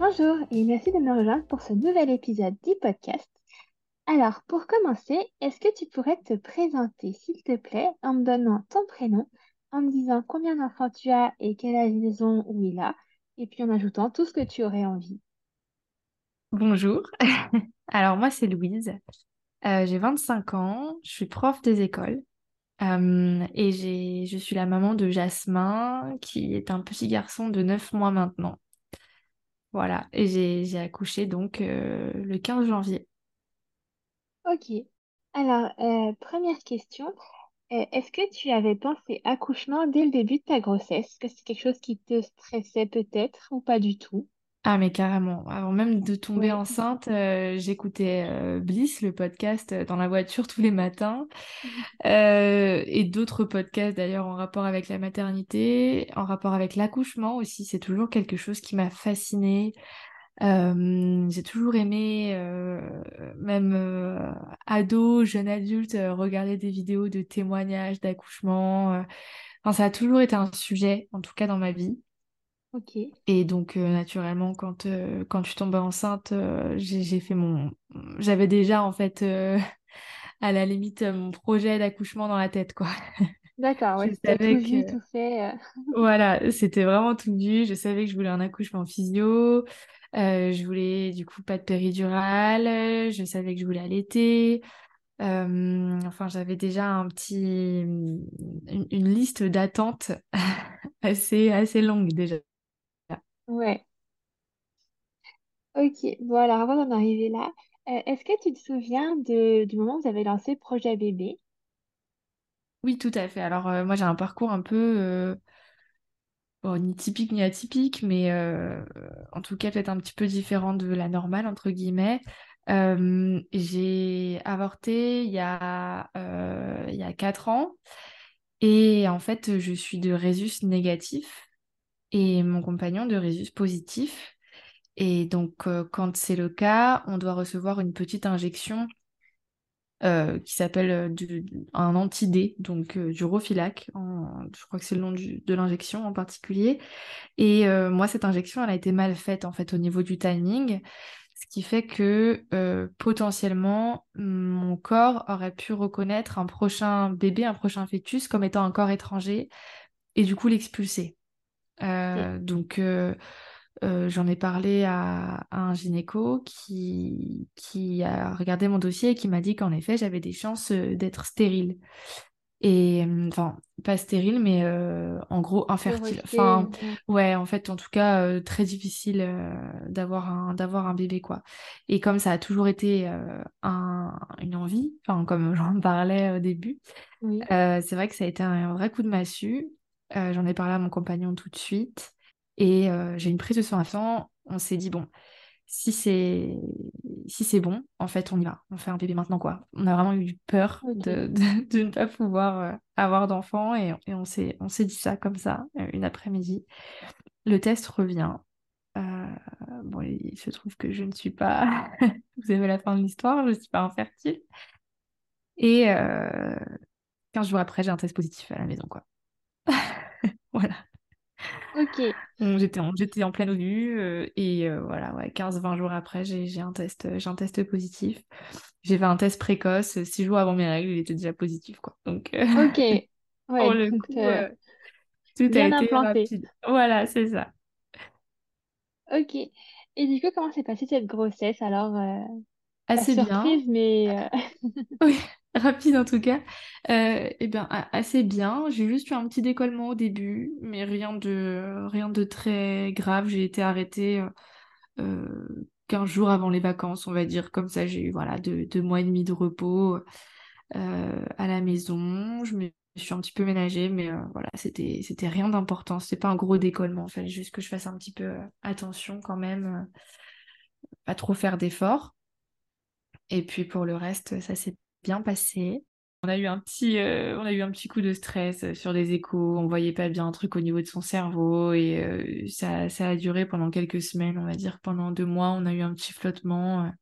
Bonjour et merci de me rejoindre pour ce nouvel épisode du podcast. Alors, pour commencer, est-ce que tu pourrais te présenter, s'il te plaît, en me donnant ton prénom, en me disant combien d'enfants tu as et quel âge ou il a, et puis en ajoutant tout ce que tu aurais envie. Bonjour. Alors, moi, c'est Louise. Euh, j'ai 25 ans, je suis prof des écoles. Euh, et je suis la maman de Jasmin, qui est un petit garçon de 9 mois maintenant. Voilà, et j'ai accouché donc euh, le 15 janvier. Ok. Alors, euh, première question. Euh, est-ce que tu avais pensé accouchement dès le début de ta grossesse? Est-ce que c'est quelque chose qui te stressait peut-être ou pas du tout? Ah, mais carrément. Avant même de tomber enceinte, euh, j'écoutais euh, Bliss, le podcast, euh, dans la voiture tous les matins. Et d'autres podcasts d'ailleurs en rapport avec la maternité, en rapport avec l'accouchement aussi. C'est toujours quelque chose qui m'a fascinée. j'ai toujours aimé, même ado, jeune adulte, regarder des vidéos de témoignages d'accouchement. Enfin, ça a toujours été un sujet, en tout cas dans ma vie. Ok. Et donc, euh, naturellement, quand, euh, quand je tombais enceinte, euh, j'ai fait mon. J'avais déjà, en fait, à la limite, mon projet d'accouchement dans la tête, quoi. D'accord, ouais, c'était tout vu, tout fait. voilà, c'était vraiment tout vu. Je savais que je voulais un accouchement physio. je voulais, du coup, pas de péridurale. Je savais que je voulais allaiter. enfin, j'avais déjà un petit, une, une liste d'attentes assez, assez longue déjà. Ouais. Ok. Bon, alors avant d'en arriver là, euh, est-ce que tu te souviens du moment où vous avez lancé Projet Bébé? Oui, tout à fait. Alors, euh, moi, j'ai un parcours un peu, euh, ni typique ni atypique, mais en tout cas, peut-être un petit peu différent de la normale, entre guillemets. j'ai avorté il y a, il y a 4 ans. Et en fait, je suis de résus négatif et mon compagnon de résus positif. Et donc, euh, quand c'est le cas, on doit recevoir une petite injection euh, qui s'appelle euh, un anti-D, donc du Rofilac. je crois que c'est le nom de l'injection en particulier. Et moi, cette injection, elle a été mal faite en fait au niveau du timing. Ce qui fait que potentiellement, mon corps aurait pu reconnaître un prochain bébé, un prochain fœtus comme étant un corps étranger et du coup l'expulser. Euh, donc, euh, euh, j'en ai parlé à, un gynéco qui, qui a regardé mon dossier et qui m'a dit qu'en effet, j'avais des chances d'être stérile. Et enfin, pas stérile, mais en gros infertile. Enfin, ouais, en fait, en tout cas, très difficile d'avoir un, d'avoir un bébé, quoi. Et comme ça a toujours été un, une envie, enfin, comme j'en parlais au début, c'est vrai que ça a été un vrai coup de massue. Euh, j'en ai parlé à mon compagnon tout de suite. Et euh, j'ai une prise de sang On s'est dit, bon, si c'est si c'est bon, en fait, on y va. On fait un bébé maintenant, quoi. On a vraiment eu peur de, de, ne pas pouvoir euh, avoir d'enfant. Et, et, on s'est dit ça comme ça, une après-midi. Le test revient. bon, il se trouve que je ne suis pas... Vous avez la fin de l'histoire, je ne suis pas infertile. Et 15 jours après, j'ai un test positif à la maison, quoi. voilà. Ok. J'étais en, j'étais en pleine ONU euh, et euh, voilà, ouais, 15-20 jours après, j'ai, un test, j'ai un test positif. J'ai fait un test précoce, 6 jours avant mes règles, il était déjà positif. Quoi. Donc, euh, ok. Ouais, pour le coup, tout bien a été implanté. rapide. Voilà, c'est ça. Ok. Et du coup, comment s'est passée cette grossesse? Alors Assez surprise, bien. mais. oui. rapide en tout cas. Euh, eh bien, assez bien. J'ai juste eu un petit décollement au début, mais rien de, rien de très grave. J'ai été arrêtée euh, 15 jours avant les vacances, on va dire. Comme ça, j'ai eu voilà, deux, mois et demi de repos euh, à la maison. Je me suis un petit peu ménagée, mais euh, voilà, c'était, c'était rien d'important. C'était pas un gros décollement. Il fallait juste que je fasse un petit peu attention quand même pas trop faire d'efforts. Et puis pour le reste, ça s'est bien passé. On a eu un petit, euh, on a eu un petit coup de stress sur des échos. On voyait pas bien un truc au niveau de son cerveau et euh, ça, ça, a duré pendant quelques semaines, on va dire pendant deux mois. On a eu un petit flottement,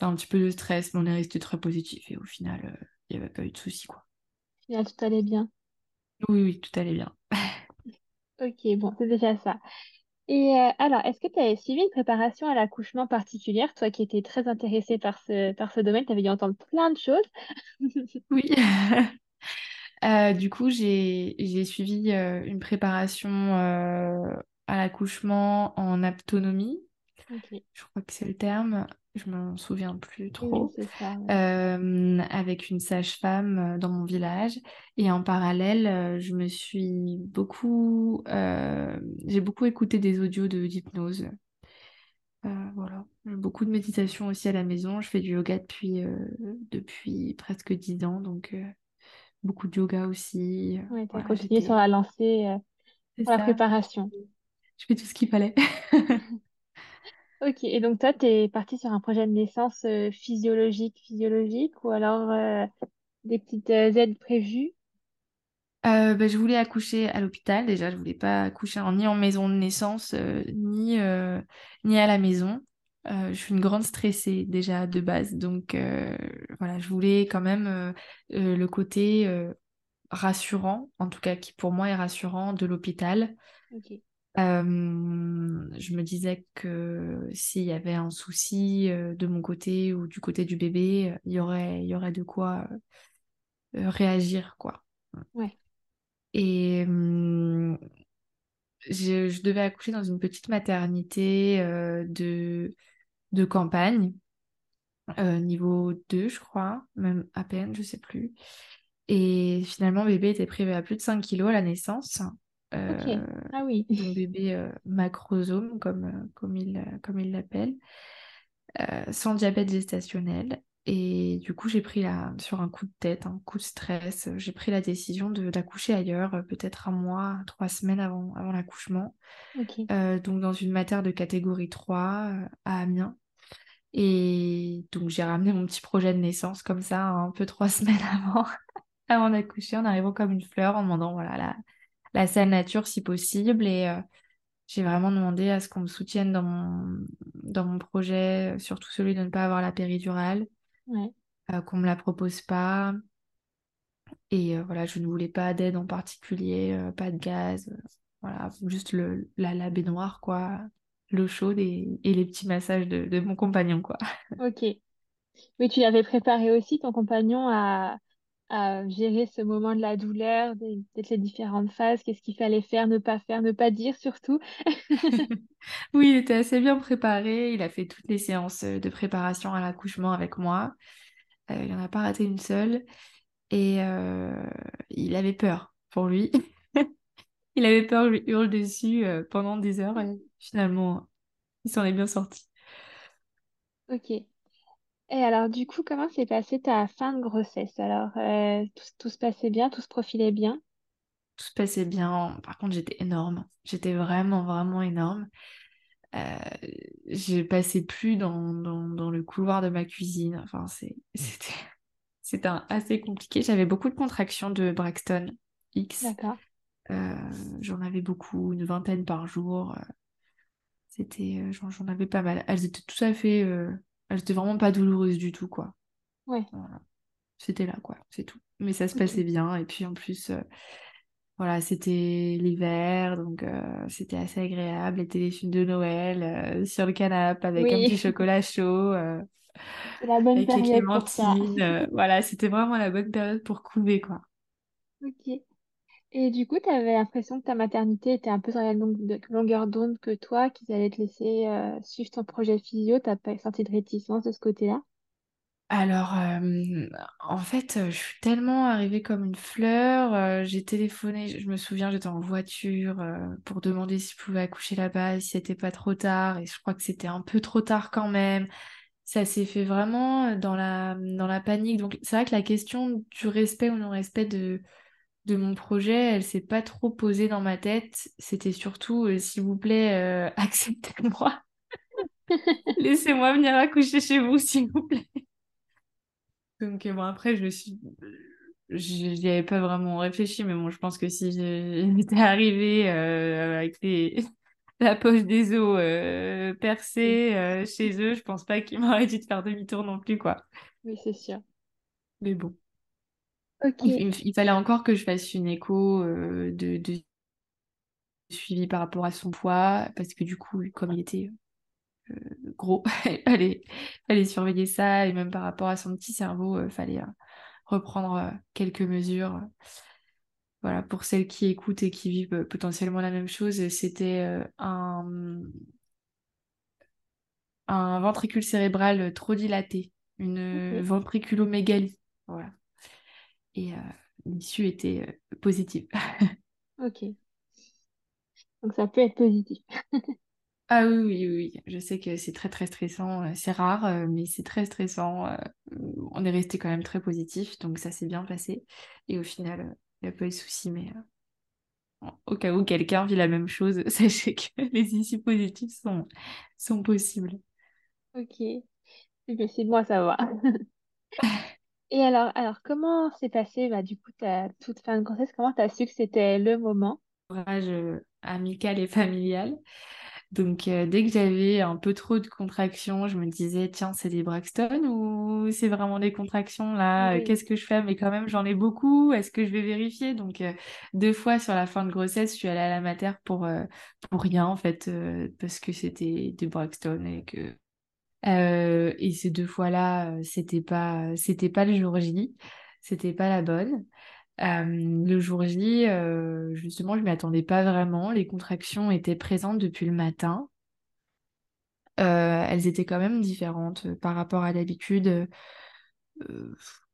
un petit peu de stress, mais on est resté très positif et au final, il n'y avait pas eu de soucis quoi. Tout allait bien. Oui, oui, tout allait bien. ok, bon, c'est déjà ça. Et euh, alors, est-ce que tu avais suivi une préparation à l'accouchement particulière, toi qui étais très intéressée par ce, par ce domaine, tu avais dû entendre plein de choses? Oui. Euh, du coup, j'ai suivi euh, une préparation à l'accouchement en autonomie. Je crois que c'est le terme je m'en souviens plus trop, avec une sage-femme euh, dans mon village. Et en parallèle, euh, je me suis beaucoup, euh, j'ai beaucoup écouté des audios de d'hypnose. voilà, beaucoup de méditation aussi à la maison. Je fais du yoga depuis, depuis presque dix ans, donc beaucoup de yoga aussi. Oui, tu as continué sur la lancée pour la préparation. Je fais tout ce qu'il fallait. Ok, et donc toi, tu es partie sur un projet de naissance euh, physiologique, physiologique, ou alors euh, des petites euh, aides prévues? Bah, je voulais accoucher à l'hôpital déjà, je voulais pas accoucher ni en maison de naissance, ni, ni à la maison. je suis une grande stressée déjà de base, donc voilà, je voulais quand même le côté rassurant, en tout cas qui pour moi est rassurant, de l'hôpital. Ok. Je me disais que s'il y avait un souci de mon côté ou du côté du bébé, il y aurait, il y aurait de quoi réagir, quoi. Ouais. Et je, je, devais accoucher dans une petite maternité de, de campagne, niveau 2, je crois, même à peine, je sais plus. Et finalement, bébé était privé à plus de 5 kilos à la naissance. Euh, ah oui. Mon bébé euh, macrosome, comme, euh, comme il comme il l'appelle, sans diabète gestationnel. Et du coup, j'ai pris la, sur un coup de tête, un coup de stress, j'ai pris la décision d'accoucher ailleurs, peut-être un mois, trois semaines avant, avant l'accouchement. donc dans une matière de catégorie 3 à Amiens. Et donc j'ai ramené mon petit projet de naissance comme ça, un peu trois semaines avant, avant d'accoucher, en arrivant comme une fleur, en demandant voilà, la, la salle nature si possible. Et euh, j'ai vraiment demandé à ce qu'on me soutienne dans mon, dans mon projet, surtout celui de ne pas avoir la péridurale, euh, qu'on ne me la propose pas. Et euh, voilà, je ne voulais pas d'aide en particulier, pas de gaz, voilà, juste le, la, la baignoire, quoi, l'eau chaude et, et, les petits massages de, de mon compagnon, quoi. Ok. Oui, tu avais préparé aussi ton compagnon à, à gérer ce moment de la douleur, peut-être les différentes phases, qu'est-ce qu'il fallait faire, ne pas faire, ne pas dire surtout. oui, il était assez bien préparé. Il a fait toutes les séances euh, de préparation à l'accouchement avec moi. Euh, il n'en a pas raté une seule. Et euh, il avait peur pour lui. il avait peur, je lui hurle dessus pendant des heures. Et finalement, il s'en est bien sorti. Ok. Et alors, du coup, comment s'est passée ta fin de grossesse? Alors, euh, tout, se passait bien, tout se profilait bien? Tout se passait bien. Par contre, j'étais énorme. J'étais vraiment, vraiment énorme. Euh, je passais plus dans, dans, le couloir de ma cuisine. Enfin, c'était, c'était assez compliqué. J'avais beaucoup de contractions de Braxton X. D'accord. Euh, j'en avais beaucoup, une vingtaine par jour. C'était, j'en avais pas mal. Elles étaient tout à fait elle était vraiment pas douloureuse du tout, quoi. Ouais. C'était là, quoi, c'est tout. Mais ça se passait bien. Et puis en plus, euh, voilà, c'était l'hiver, donc euh, c'était assez agréable. Les téléfilms de Noël euh, sur le canapé avec un petit chocolat chaud. la bonne période pour ça. voilà, c'était vraiment la bonne période pour couver, quoi. Ok. Et du coup, tu avais l'impression que ta maternité était un peu sur la longueur d'onde que toi, qu'ils allaient te laisser euh, suivre ton projet physio. T'as pas senti de réticence de ce côté-là? Alors, euh, en fait, euh, je suis tellement arrivée comme une fleur. j'ai téléphoné, je me souviens, j'étais en voiture pour demander si je pouvais accoucher là-bas, si c'était pas trop tard. Et je crois que c'était un peu trop tard quand même. Ça s'est fait vraiment dans la, dans la panique. Donc, c'est vrai que la question du respect ou non-respect de, de mon projet, elle s'est pas trop posée dans ma tête. C'était surtout, euh, s'il vous plaît, euh, acceptez-moi. Laissez-moi venir accoucher chez vous, s'il vous plaît. Donc, bon, après, je suis. J'y avais pas vraiment réfléchi, mais bon, je pense que si j'étais arrivée euh, avec les... la poche des os euh, percée euh, chez eux, je pense pas qu'ils m'auraient dit de faire demi-tour non plus, quoi. Oui, c'est sûr. Mais bon. Il, fallait encore que je fasse une écho de, de, suivi par rapport à son poids, parce que du coup, comme il était gros, il fallait, surveiller ça, et même par rapport à son petit cerveau, il fallait reprendre quelques mesures. Voilà, pour celles qui écoutent et qui vivent potentiellement la même chose, c'était un, un ventricule cérébral trop dilaté, une ventriculomégalie. Voilà. Et l'issue était positive. ok. Donc ça peut être positif. Ah oui, oui, oui, je sais que c'est très très stressant, euh, c'est rare, euh, mais c'est très stressant. Euh, on est resté quand même très positif, donc ça s'est bien passé. Et au final, il n'y a pas eu de souci, mais au cas où quelqu'un vit la même chose, sachez que les issues positives sont, sont possibles. Ok, c'est possible, moi ça va. Et alors, alors comment s'est passé bah, du coup ta toute fin de grossesse? Comment tu as su que c'était le moment? Courage amical et familial. Donc, euh, dès que j'avais un peu trop de contractions, je me disais, tiens, c'est des Braxton ou c'est vraiment des contractions là? Qu'est-ce que je fais? Mais quand même, j'en ai beaucoup. Est-ce que je vais vérifier? Donc, euh, deux fois sur la fin de grossesse, je suis allée à la mater pour, euh, pour rien, en fait, parce que c'était des Braxton et que. Et ces deux fois-là, c'était pas, c'était pas le jour J, c'était pas la bonne. Euh, le jour J, euh, justement, je m'y attendais pas vraiment. Les contractions étaient présentes depuis le matin. Euh, elles étaient quand même différentes par rapport à d'habitude.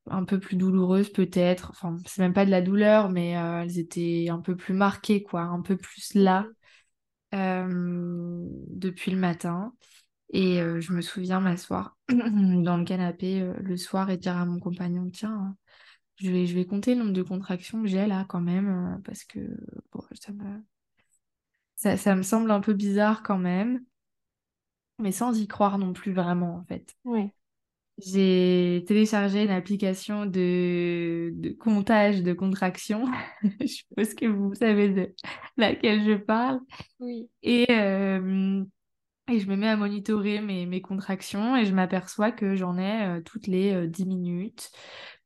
un peu plus douloureuses peut-être. Enfin, c'est même pas de la douleur, mais elles étaient un peu plus marquées, quoi, un peu plus là depuis le matin. Et je me souviens m'asseoir dans le canapé le soir et dire à mon compagnon, tiens, je vais, je vais compter le nombre de contractions que j'ai là quand même, euh, parce que ça, me... Ça, me semble un peu bizarre quand même, mais sans y croire non plus vraiment en fait. Ouais. J'ai téléchargé une application de, de comptage de contractions. je suppose que vous savez de laquelle je parle. Oui. Et, euh, et je me mets à monitorer mes, mes contractions et je m'aperçois que j'en ai euh, toutes les 10 minutes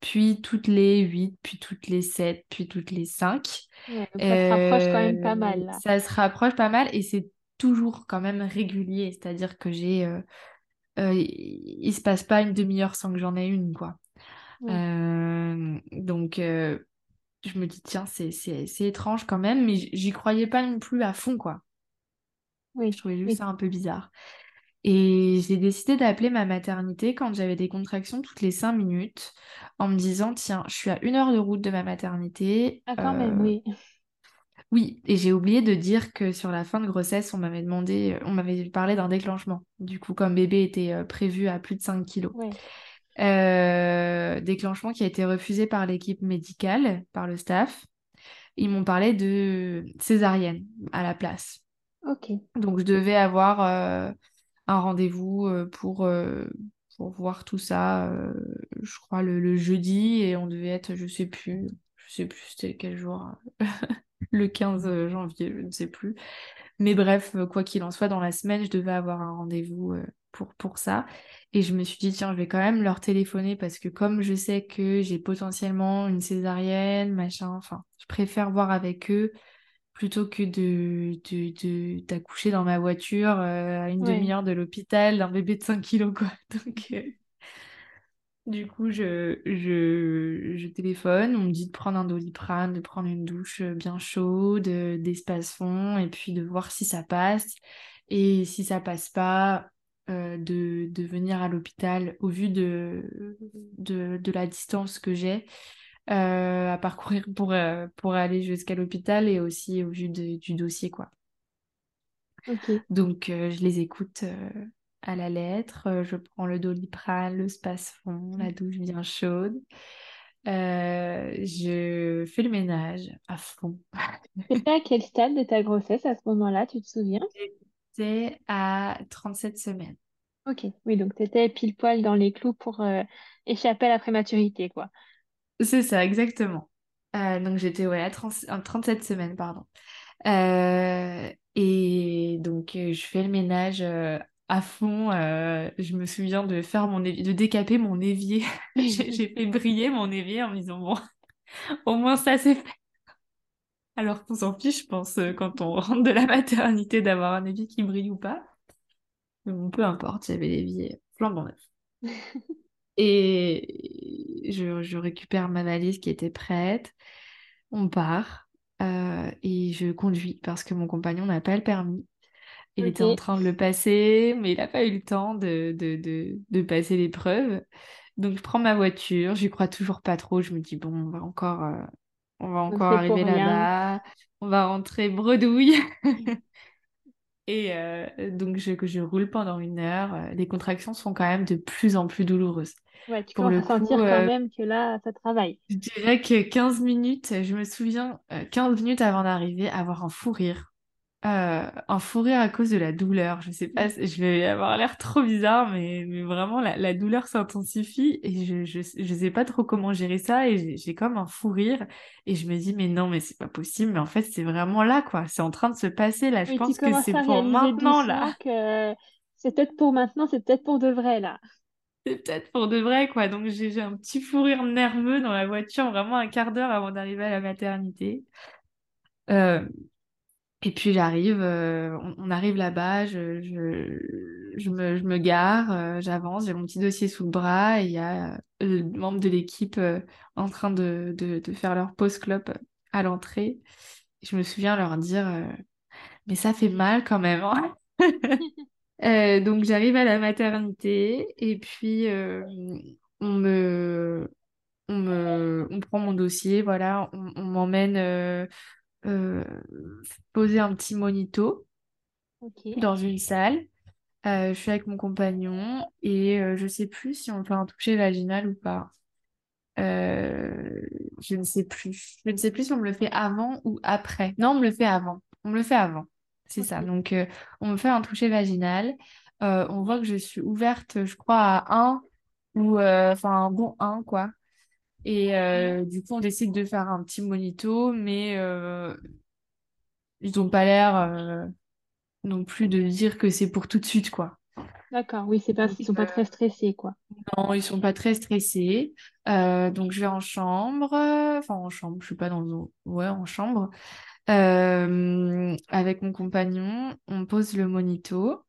puis toutes les 8, puis toutes les 7, puis toutes les 5. ça se rapproche quand même pas mal là. Ça se rapproche pas mal et c'est toujours quand même régulier, c'est-à-dire que j'ai... Euh, euh, il se passe pas une demi-heure sans que j'en ai une, quoi. Euh, donc, je me dis, tiens, c'est étrange quand même, mais j'y croyais pas non plus à fond, quoi. Oui. Je trouvais juste ça un peu bizarre. Et j'ai décidé d'appeler ma maternité quand j'avais des contractions toutes les cinq minutes en me disant, tiens, je suis à une heure de route de ma maternité. Ah, quand même, euh, oui. Oui, et j'ai oublié de dire que sur la fin de grossesse, on m'avait demandé, on m'avait parlé d'un déclenchement. Du coup, comme bébé était euh, prévu à plus de 5 kilos. Euh, déclenchement qui a été refusé par l'équipe médicale, par le staff. Ils m'ont parlé de césarienne à la place. Donc, je devais avoir un rendez-vous euh, pour, euh, pour voir tout ça, euh, je crois, le, jeudi, et on devait être, je sais plus, je sais plus c'était quel jour, le 15 janvier, je ne sais plus. Mais bref, quoi qu'il en soit, dans la semaine, je devais avoir un rendez-vous pour, pour ça. Et je me suis dit, tiens, je vais quand même leur téléphoner parce que comme je sais que j'ai potentiellement une césarienne, machin, enfin, je préfère voir avec eux plutôt que de, d'accoucher dans ma voiture euh, à une demi-heure de l'hôpital d'un bébé de 5 kilos, quoi. Donc, euh, du coup, je, je, téléphone, on me dit de prendre un doliprane, de prendre une douche bien chaude, d'espace fond, et puis de voir si ça passe. Et si ça passe pas, euh, de, de, venir à l'hôpital au vu de, de, de la distance que j'ai euh, à parcourir pour, euh, pour aller jusqu'à l'hôpital et aussi au vu du dossier, quoi. Donc, euh, je les écoute à la lettre. je prends le doliprane, le spasfon, la douche bien chaude. je fais le ménage à fond. C'était à quel stade de ta grossesse à ce moment-là, tu te souviens? C'est à 37 semaines. Ok, oui, donc tu étais pile poil dans les clous pour euh, échapper à la prématurité, quoi. C'est ça, exactement. Euh, donc j'étais ouais, à 30 à 37 semaines, pardon. Euh, et donc euh, je fais le ménage à fond. euh, je me souviens de faire mon évier, de décaper mon évier. J'ai fait briller mon évier en me disant bon, au moins ça c'est fait. Alors qu'on s'en fiche, je pense, quand on rentre de la maternité d'avoir un évier qui brille ou pas. Mais bon, peu importe, j'avais l'évier flambant neuf. Et je, je récupère ma valise qui était prête. On part euh, et je conduis parce que mon compagnon n'a pas le permis. Il était en train de le passer, mais il n'a pas eu le temps de, de, de, de passer l'épreuve. Donc je prends ma voiture, j'y crois toujours pas trop. Je me dis, bon, on va encore, euh, on va encore arriver là-bas, on va rentrer bredouille. Et euh, donc je, que je roule pendant une heure. Euh, Les contractions sont quand même de plus en plus douloureuses. Ouais, tu Pour commences le coup, sentir quand euh, même que là, ça travaille. je dirais que 15 minutes, je me souviens, euh, 15 minutes avant d'arriver, avoir un fou rire. Euh, un fou rire à cause de la douleur. Je sais pas, je vais avoir l'air trop bizarre, mais, mais vraiment, la, la douleur s'intensifie et je, je, je sais pas trop comment gérer ça et j'ai comme un fou rire et je me dis, mais non, mais c'est pas possible, mais en fait, c'est vraiment là, quoi. C'est en train de se passer là. Je pense que c'est pour maintenant, là. c'est peut-être pour maintenant, c'est peut-être pour de vrai, là. C'est peut-être pour de vrai, quoi. Donc, j'ai j'ai un petit fou rire nerveux dans la voiture, vraiment un quart d'heure avant d'arriver à la maternité. Euh, Et puis j'arrive, euh, on, on arrive là-bas, je, je, je me, je me gare, euh, j'avance, j'ai mon petit dossier sous le bras et il y a euh, le membre de l'équipe euh, en train de, de, de faire leur pause clope à l'entrée. Je me souviens leur dire, euh, mais ça fait mal quand même. hein. Euh, donc j'arrive à la maternité et puis euh, on me, on me, on prend mon dossier, voilà, on, on m'emmène euh, poser un petit monito. Dans une salle. Euh, je suis avec mon compagnon et euh, je sais plus si on fait un toucher vaginal ou pas. Euh, je ne sais plus. Je ne sais plus si on me le fait avant ou après. Non, on me le fait avant. On me le fait avant. C'est ça. Donc, on me fait un toucher vaginal. On voit que je suis ouverte, je crois, à un ou enfin un bon un quoi. Et euh, du coup, on décide de faire un petit monito, mais euh, ils n'ont pas l'air euh, non plus de dire que c'est pour tout de suite, quoi. D'accord, oui, c'est pas, ils sont pas très stressés, quoi. non, ils sont pas très stressés. Donc, je vais en chambre. Enfin, en chambre, je suis pas dans... un- Ouais, en chambre. Avec mon compagnon, on pose le monito.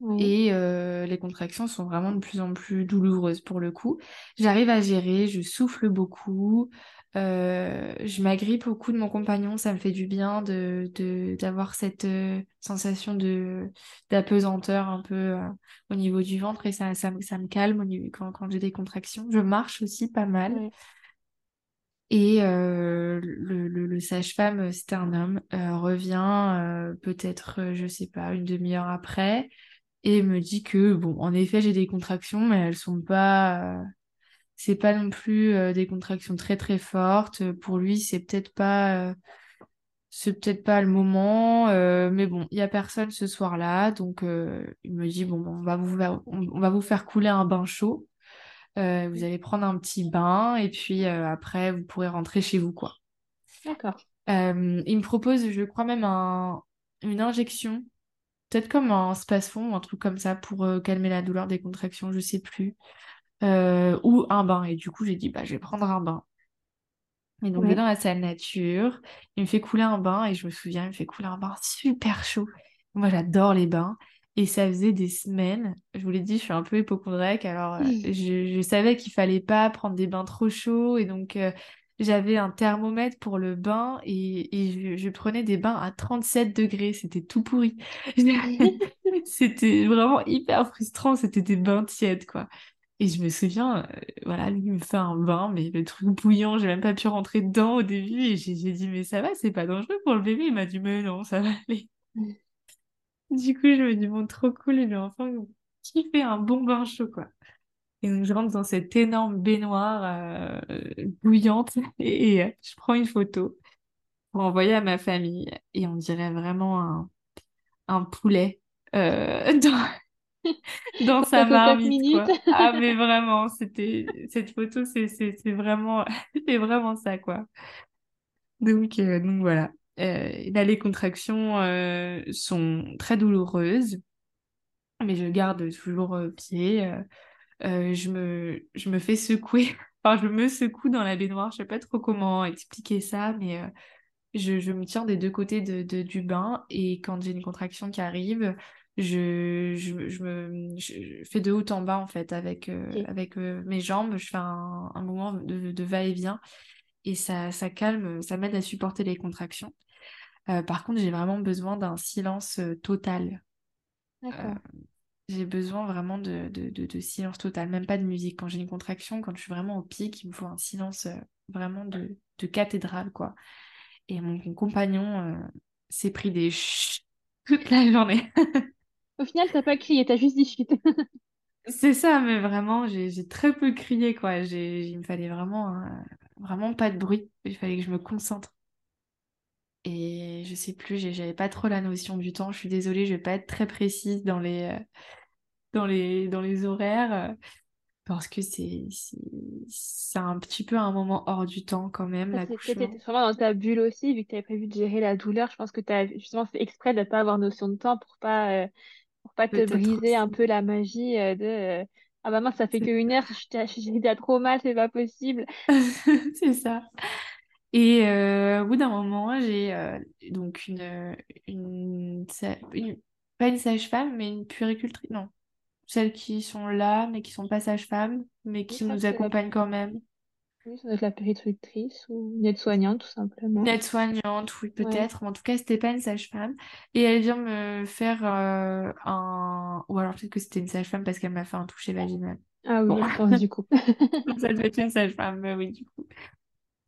Oui, Et euh, les contractions sont vraiment de plus en plus douloureuses pour le coup. J'arrive à gérer, je souffle beaucoup, euh, je m'agrippe au cou de mon compagnon, ça me fait du bien de, de- d'avoir cette euh, sensation de d'apesanteur un peu au niveau du ventre et ça, ça, me- ça me calme au niveau, quand, quand j'ai des contractions. Je marche aussi pas mal. oui. Et euh, le, le, le sage-femme, c'était un homme, euh, revient euh, peut-être, je sais pas, une demi-heure après et me dit que bon en effet j'ai des contractions mais elles sont pas euh, c'est pas non plus euh, des contractions très très fortes. Pour lui c'est peut-être pas euh, c'est peut-être pas le moment euh, mais bon il y a personne ce soir-là. Donc il me dit bon on va vous faire, on, va vous faire couler un bain chaud. Vous allez prendre un petit bain et puis après vous pourrez rentrer chez vous quoi. D'accord. Il me propose je crois même un une injection Peut-être comme un spasfon ou un truc comme ça pour euh, calmer la douleur des contractions, je sais plus. Euh, ou un bain. Et du coup, j'ai dit, bah, je vais prendre un bain. Et donc, Oui. dans la salle nature. Il me fait couler un bain et je me souviens, il me fait couler un bain super chaud. Moi, j'adore les bains. Et ça faisait des semaines. Je vous l'ai dit, je suis un peu hypocondriaque. Alors, je, je savais qu'il fallait pas prendre des bains trop chauds. Et donc, euh, j'avais un thermomètre pour le bain et, et je, je prenais des bains à 37 degrés. C'était tout pourri. C'était vraiment hyper frustrant. C'était des bains tièdes, quoi. Et je me souviens, euh, voilà, lui il me fait un bain, mais le truc bouillant, j'ai même pas pu rentrer dedans au début. Et j'ai j'ai dit, mais ça va, c'est pas dangereux pour le bébé. Il m'a dit, mais non, ça va aller. Du coup, je me dis, bon, trop cool, il a enfin kiffé un bon bain chaud, quoi. Et donc, je rentre dans cette énorme baignoire euh, bouillante et, et, euh, je prends une photo pour envoyer à ma famille. Et on dirait vraiment un, un poulet dans, dans sa marmite, quoi. Ah, mais vraiment, c'était cette photo, c'est c'est- c'est vraiment, c'est vraiment ça, quoi. Donc, euh, donc voilà. Euh, là, les contractions euh, sont très douloureuses, mais je garde toujours euh, pied. Euh, je me, je me fais secouer. Enfin, je me secoue dans la baignoire. Je sais pas trop comment expliquer ça, mais euh, je, je me tiens des deux côtés de, de- du bain et quand j'ai une contraction qui arrive, je, je, je me je fais de haut en bas en fait avec, euh, avec mes jambes. Je fais un, un mouvement de, de va-et-vient et ça, ça calme, ça m'aide à supporter les contractions. Par contre, j'ai vraiment besoin d'un silence total. D'accord. J'ai besoin vraiment de, de, de, de silence total, même pas de musique. Quand j'ai une contraction, quand je suis vraiment au pic, il me faut un silence euh, vraiment de, cathédrale, quoi. Et mon, mon compagnon euh, s'est pris des chut toute la journée. Au final, t'as pas crié, t'as juste dit chut. C'est ça, mais vraiment, j'ai très peu crié, quoi. Il me fallait vraiment, euh, vraiment pas de bruit. Il fallait que je me concentre. Et je sais plus, j'avais pas trop la notion du temps. Je suis désolée, je vais pas être très précise dans les, euh, dans les, dans les horaires. euh, parce que c'est un petit peu un moment hors du temps quand même, l'accouchement. T'étais sûrement dans ta bulle aussi, vu que t'avais prévu de gérer la douleur. Je pense que t'as justement fait exprès de pas avoir notion de temps pour pas, euh, pour pas te briser un peu la magie de Ah bah mince, ça fait que une heure, j'ai déjà trop mal, c'est pas possible. C'est ça. Et euh, au bout d'un moment, j'ai euh, donc une, une, sa- une- pas une sage-femme, mais une puéricultrice. Non, celles qui sont là, mais qui sont pas sages-femmes, mais qui nous accompagnent quand même. oui, ça doit être la puéricultrice ou une aide-soignante, tout simplement. Une aide-soignante, oui, Ouais. peut-être, mais en tout cas, c'était pas une sage-femme. Et elle vient me faire euh, un. Ou alors peut-être que c'était une sage-femme parce qu'elle m'a fait un toucher vaginal. Ah Bon, oui, je pense du coup. ça devait être une sage-femme, mais oui, du coup.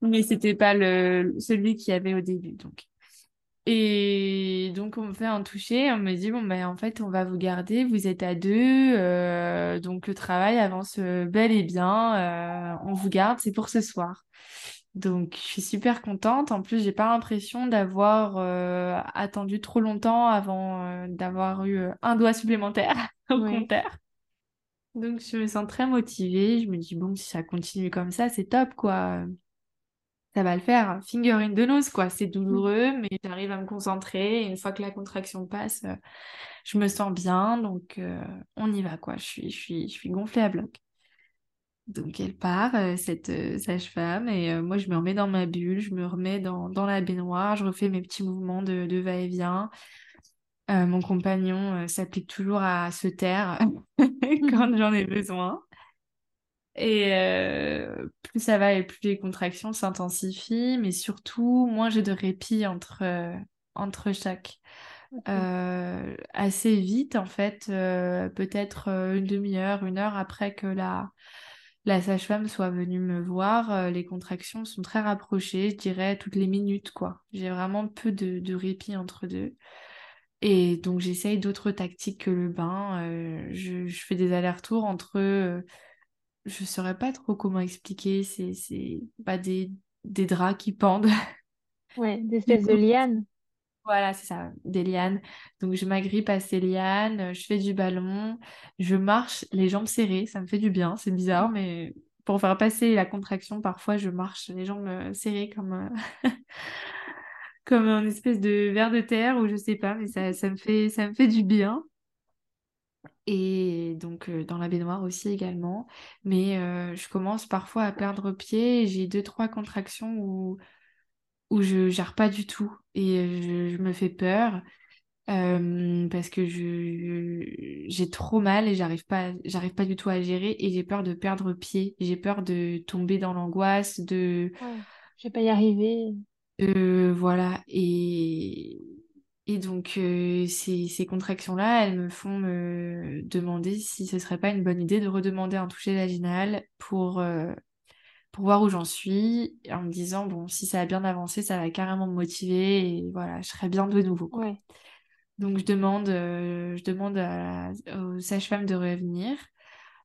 Mais c'était pas le celui qu'il y avait au début, donc. Et donc, on me fait un toucher, on me dit, bon, ben, en fait, on va vous garder, vous êtes à deux, euh, donc le travail avance euh, bel et bien, euh, on vous garde, c'est pour ce soir. Donc, je suis super contente. En plus, j'ai pas l'impression d'avoir euh, attendu trop longtemps avant d'avoir eu un doigt supplémentaire au Ouais. compteur. Donc, je me sens très motivée. Je me dis, bon, si ça continue comme ça, c'est top, quoi ça va le faire. Finger in the nose, quoi. C'est douloureux, mais j'arrive à me concentrer. Et une fois que la contraction passe, euh, je me sens bien. Donc, euh, on y va, quoi. Je suis, je suis, je suis gonflée à bloc. Donc, elle part, euh, cette sage-femme. Et moi, je me remets dans ma bulle. Je me remets dans, dans la baignoire. Je refais mes petits mouvements de, de va-et-vient. Mon compagnon s'applique toujours à se taire quand j'en ai besoin. Et euh, plus ça va et plus les contractions s'intensifient, mais surtout, moins j'ai de répit entre, euh, entre chaque. Euh, assez vite, en fait, peut-être une demi-heure, une heure après que la, la sage-femme soit venue me voir, les contractions sont très rapprochées, je dirais toutes les minutes, quoi. J'ai vraiment peu de, de répit entre deux. Et donc, j'essaye d'autres tactiques que le bain. je, je fais des allers-retours entre... je saurais pas trop comment expliquer. C'est, pas des, des draps qui pendent. Ouais, des espèces de lianes. voilà, c'est ça, des lianes. Donc, je m'agrippe à ces lianes, euh, je fais du ballon, je marche les jambes serrées. Ça me fait du bien. C'est bizarre, mais pour faire passer la contraction, parfois, je marche les jambes euh, serrées comme, euh, comme un espèce de ver de terre ou je sais pas, mais ça, ça me fait, ça me fait du bien. Et donc euh, dans la baignoire aussi également. Mais euh, je commence parfois à perdre pied. J'ai deux, trois contractions où, où je gère pas du tout. Et je, je me fais peur euh, parce que je, j'ai trop mal et j'arrive pas, j'arrive pas du tout à gérer. Et j'ai peur de perdre pied. J'ai peur de tomber dans l'angoisse, de, Ouais. Je vais pas y arriver. voilà. Et, et donc, euh, ces, ces contractions-là, elles me font me demander si ce serait pas une bonne idée de redemander un toucher vaginal pour, euh, pour voir où j'en suis, en me disant, bon, si ça a bien avancé, ça va carrément me motiver et voilà, je serai bien de nouveau, quoi. Ouais. Donc, je demande, euh, je demande à, au sage-femme de revenir.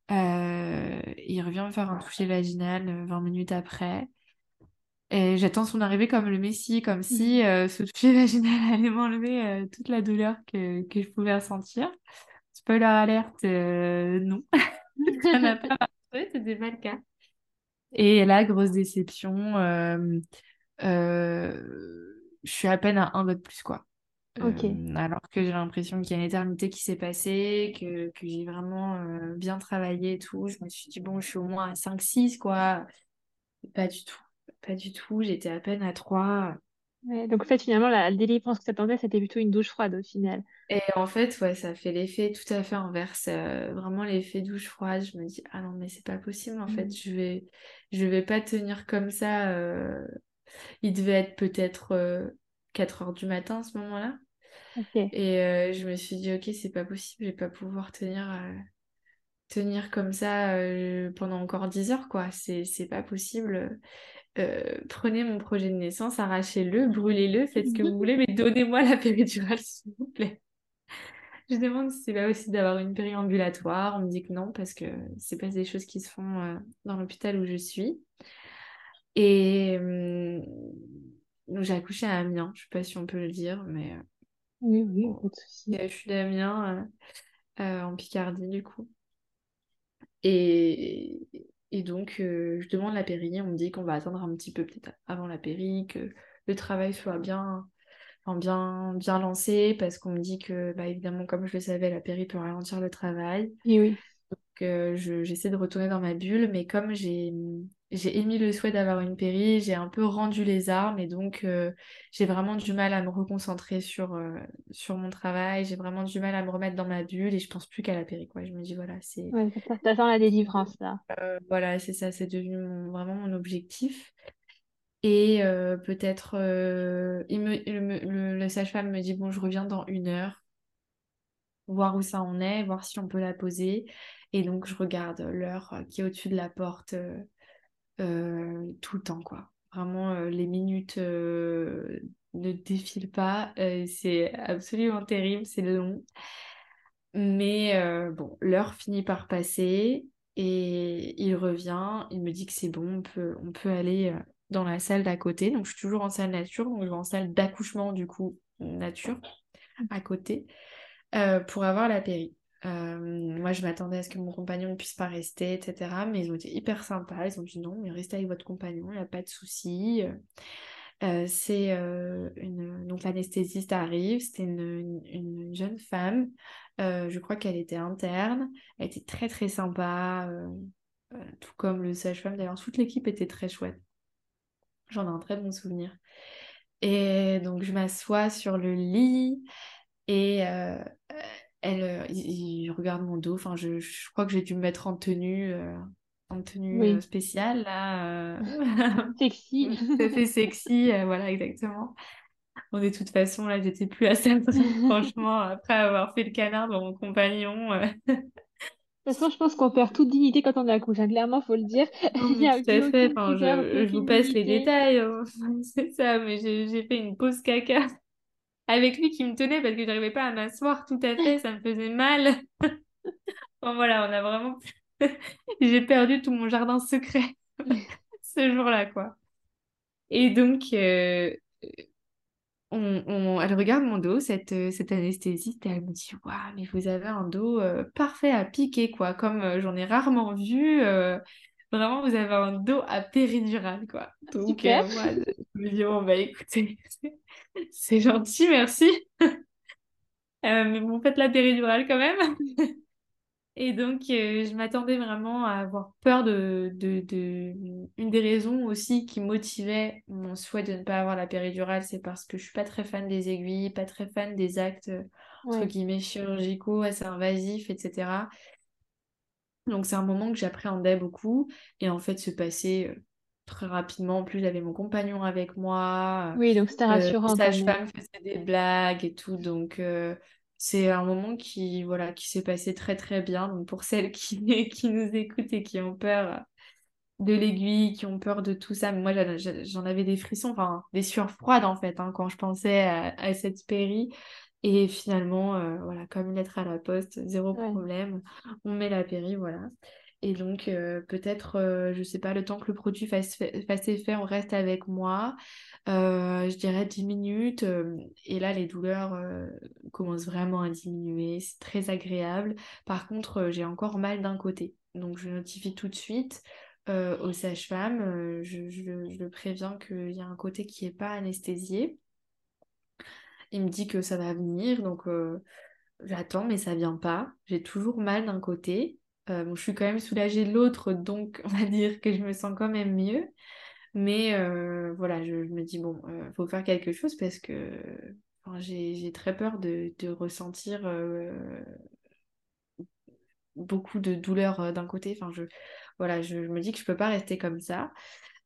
Il revient me faire un toucher vaginal euh, 20 minutes après. Et j'attends son arrivée comme le Messie, comme si euh, ce toucher vaginal allait m'enlever euh, toute la douleur que, que je pouvais ressentir. Spoiler alerte, euh, non. Ça n'a pas marché, c'était pas le cas. Et là, grosse déception, je suis à peine à un vote plus, quoi. Alors que j'ai l'impression qu'il y a une éternité qui s'est passée, que, que j'ai vraiment bien travaillé et tout. Je me suis dit, bon, je suis au moins à 5-6, quoi. Pas du tout. Pas du tout. J'étais à peine à 3. Ouais, donc en fait, finalement, la délivrance que t'attendais, c'était plutôt une douche froide au final. Et en fait, ouais, ça fait l'effet tout à fait inverse. euh, vraiment l'effet douche froide. Je me dis, ah non, mais c'est pas possible, en fait. Mm. Je vais, je vais pas tenir comme ça. euh. Il devait être peut-être euh, 4 heures du matin à ce moment-là. Et euh, je me suis dit, ok, c'est pas possible, je vais pas pouvoir tenir, tenir comme ça euh, pendant encore 10 heures, quoi. C'est, c'est pas possible. Euh, prenez mon projet de naissance, arrachez-le, brûlez-le, faites ce que vous voulez, mais donnez-moi la péridurale, s'il vous plaît. Je demande si c'est pas aussi d'avoir une périambulatoire. On me dit que non, parce que c'est pas des choses qui se font euh, dans l'hôpital où je suis. Et donc j'ai accouché à Amiens, je sais pas si on peut le dire, mais Oui, oui, pas de souci. je suis d'Amiens, en Picardie, du coup. Et, et donc, euh, je demande la péri. On me dit qu'on va attendre un petit peu peut-être avant la péri, que le travail soit bien, enfin, bien, bien lancé, parce qu'on me dit que, bah, évidemment, comme je le savais, la péri peut ralentir le travail. Et oui. Donc, euh, je- j'essaie de retourner dans ma bulle, mais comme j'ai j'ai émis le souhait d'avoir une péri, j'ai un peu rendu les armes et donc euh, j'ai vraiment du mal à me reconcentrer sur, euh, sur mon travail, j'ai vraiment du mal à me remettre dans ma bulle et je pense plus qu'à la péri, quoi. Je me dis, voilà, c'est Ouais, t'attends la délivrance là. euh, voilà, c'est ça, c'est devenu mon- vraiment mon objectif. Et peut-être, il me, le, me- le- le sage-femme me dit, bon, je reviens dans une heure, voir où ça en est, voir si on peut la poser. Et donc, je regarde l'heure qui est au-dessus de la porte euh, tout le temps, quoi. Vraiment, euh, les minutes euh, ne défilent pas. c'est absolument terrible, c'est long. Mais bon, l'heure finit par passer et il revient. Il me dit que c'est bon, on peut, on peut aller dans la salle d'à côté. Donc, je suis toujours en salle nature, donc je vais en salle d'accouchement, du coup, nature, à côté, pour avoir la péri. Euh, moi, je m'attendais à ce que mon compagnon ne puisse pas rester, etc. Mais ils ont été hyper sympas. Ils ont dit non, mais restez avec votre compagnon, il n'y a pas de souci. Euh, c'est euh, une... Donc l'anesthésiste arrive, c'était une, une- une jeune femme, je crois qu'elle était interne, elle était très très sympa, tout comme le sage-femme. D'ailleurs, toute l'équipe était très chouette. J'en ai un très bon souvenir. Et donc je m'assois sur le lit et elle, euh, il, il regarde mon dos. Enfin, je, je crois que j'ai dû me mettre en tenue, euh, en tenue euh, Oui. spéciale là. Sexy. À fait sexy, euh, voilà, exactement. Bon, de toute façon, là, j'étais plus à ça, franchement, après avoir fait le canard dans mon compagnon. euh. De toute façon, je pense qu'on perd toute dignité quand on accouche, hein. Clairement, faut le dire. Non, Il n'y mais a tout plus à fait, enfin, je, je vous passe les détails, hein. C'est ça, mais j'ai fait une pause caca avec lui qui me tenait parce que j'arrivais pas à m'asseoir tout à fait, ça me faisait mal. Bon, voilà, on a vraiment... J'ai perdu tout mon jardin secret ce jour-là, quoi. Et donc, euh, on, on- elle regarde mon dos, cette, euh, cette anesthésiste, et elle me dit, Waouh, mais vous avez un dos euh, parfait à piquer, quoi. Comme euh, j'en ai rarement vu. vraiment, vous avez un dos à péridurale, quoi. Donc, euh, moi, je me dis, bon, bah écoutez, c'est gentil, merci. Euh, mais bon, faites la péridurale quand même. Et donc, euh, je m'attendais vraiment à avoir peur de, de, de... Une des raisons aussi qui motivait mon souhait de ne pas avoir la péridurale, c'est parce que je suis pas très fan des aiguilles, pas très fan des actes, entre Ouais. guillemets, chirurgicaux, assez invasifs, etc. Donc, c'est un moment que j'appréhendais beaucoup. Et en fait, se passait euh, très rapidement. En plus, j'avais mon compagnon avec moi. Oui, donc c'était Euh, rassurant quand même. sages-femmes faisaient des blagues et tout, donc euh, c'est un moment qui, voilà, qui s'est passé très très bien. Donc pour celles qui, qui nous écoutent et qui ont peur de l'aiguille, qui ont peur de tout ça, mais moi j'en avais des frissons, enfin des sueurs froides en fait, hein, quand je pensais à, à cette péri. Et finalement, euh, voilà, comme une lettre à la poste, zéro Ouais. problème, on met la péri, voilà. Et donc, euh, peut-être, euh, je sais pas, le temps que le produit fasse, fasse effet, on reste avec moi. Euh, je dirais 10 minutes. et là, les douleurs commencent vraiment à diminuer. C'est très agréable. Par contre, j'ai encore mal d'un côté. Donc, je notifie tout de suite aux sages-femmes. Je, le préviens qu'il y a un côté qui n'est pas anesthésié. Il me dit que ça va venir. Donc, j'attends, mais ça vient pas. J'ai toujours mal d'un côté. Euh, je suis quand même soulagée de l'autre, donc on va dire que je me sens quand même mieux. Mais euh, voilà, je, me dis, bon, il euh, faut faire quelque chose parce que j'ai très peur de, ressentir beaucoup de douleur d'un côté. Enfin, je, voilà, je, me dis que je peux pas rester comme ça.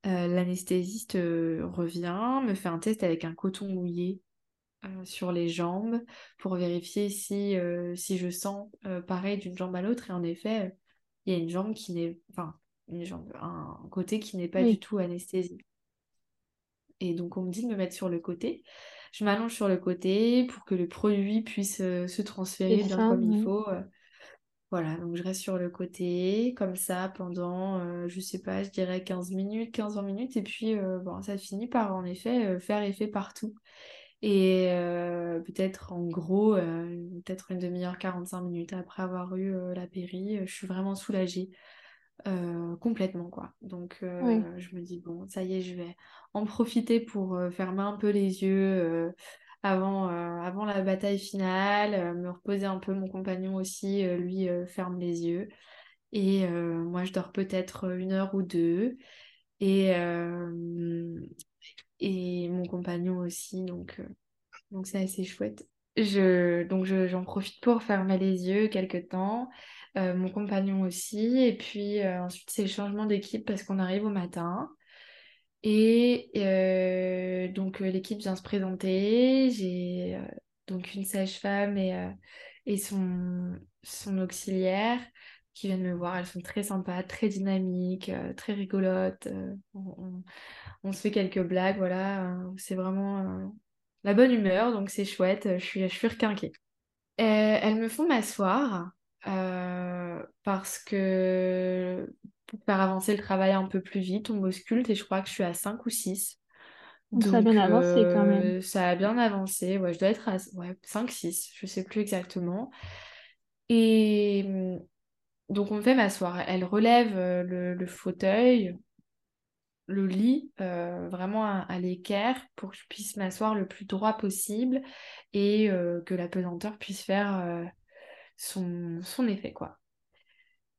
L'anesthésiste revient, me fait un test avec un coton mouillé sur les jambes pour vérifier si, si je sens pareil d'une jambe à l'autre. Et en effet, il y a une jambe qui n'est. Enfin, une jambe, un côté qui n'est pas du tout anesthésié. Et donc, on me dit de me mettre sur le côté. Je m'allonge sur le côté pour que le produit puisse se transférer bien comme il faut. Voilà, donc je reste sur le côté, comme ça, pendant, je sais pas, je dirais 15 minutes, 15-20 minutes, et puis bon, ça finit par en effet faire effet partout. Et euh, peut-être en gros, euh, peut-être une demi-heure, 45 minutes après avoir eu euh, la péri, je suis vraiment soulagée complètement quoi. Donc je me dis bon, ça y est, je vais en profiter pour fermer un peu les yeux avant, avant la bataille finale, me reposer un peu. Mon compagnon aussi, lui, ferme les yeux. Et moi, je dors peut-être une heure ou deux. Et, et mon compagnon aussi, donc euh, donc c'est assez chouette. Je, donc j'en profite pour fermer les yeux quelques temps, euh, mon compagnon aussi, et puis euh, ensuite c'est le changement d'équipe parce qu'on arrive au matin. Et donc l'équipe vient se présenter, j'ai donc une sage-femme et, et son, son auxiliaire qui viennent me voir. Elles sont très sympas, très dynamiques, très rigolotes. on, on se fait quelques blagues, voilà. Euh, c'est vraiment euh, la bonne humeur, donc c'est chouette. Je suis, je suis requinquée. elles me font m'asseoir euh, parce que pour faire avancer le travail un peu plus vite, on m'ausculte et je crois que je suis à 5 ou 6. Donc, ça a bien avancé quand même. Ça a bien avancé, ouais, je dois être à ouais, 5-6, je sais plus exactement. Et donc on me fait m'asseoir. Elle relève le fauteuil, le lit euh, vraiment à, l'équerre pour que je puisse m'asseoir le plus droit possible et euh, que la pesanteur puisse faire euh, son, effet quoi.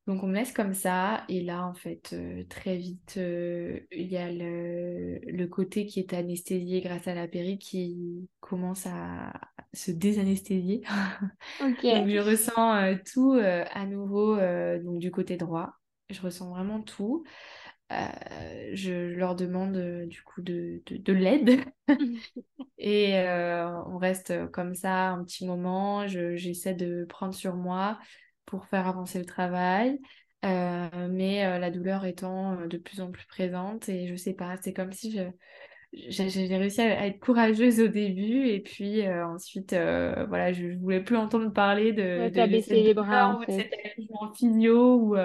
Donc on me laisse comme ça et là en fait très vite il y a le, côté qui est anesthésié grâce à la péri qui commence à se désanesthésier. donc je ressens tout à nouveau donc du côté droit. Je ressens vraiment tout. Euh, je leur demande euh, du coup de, de, l'aide. et euh, on reste comme ça un petit moment. J'essaie de prendre sur moi pour faire avancer le travail. mais la douleur étant de plus en plus présente et je sais pas, c'est comme si je, j'ai réussi à, être courageuse au début et puis ensuite voilà je, voulais plus entendre parler de, de, baissé les bras en fait. en physio ou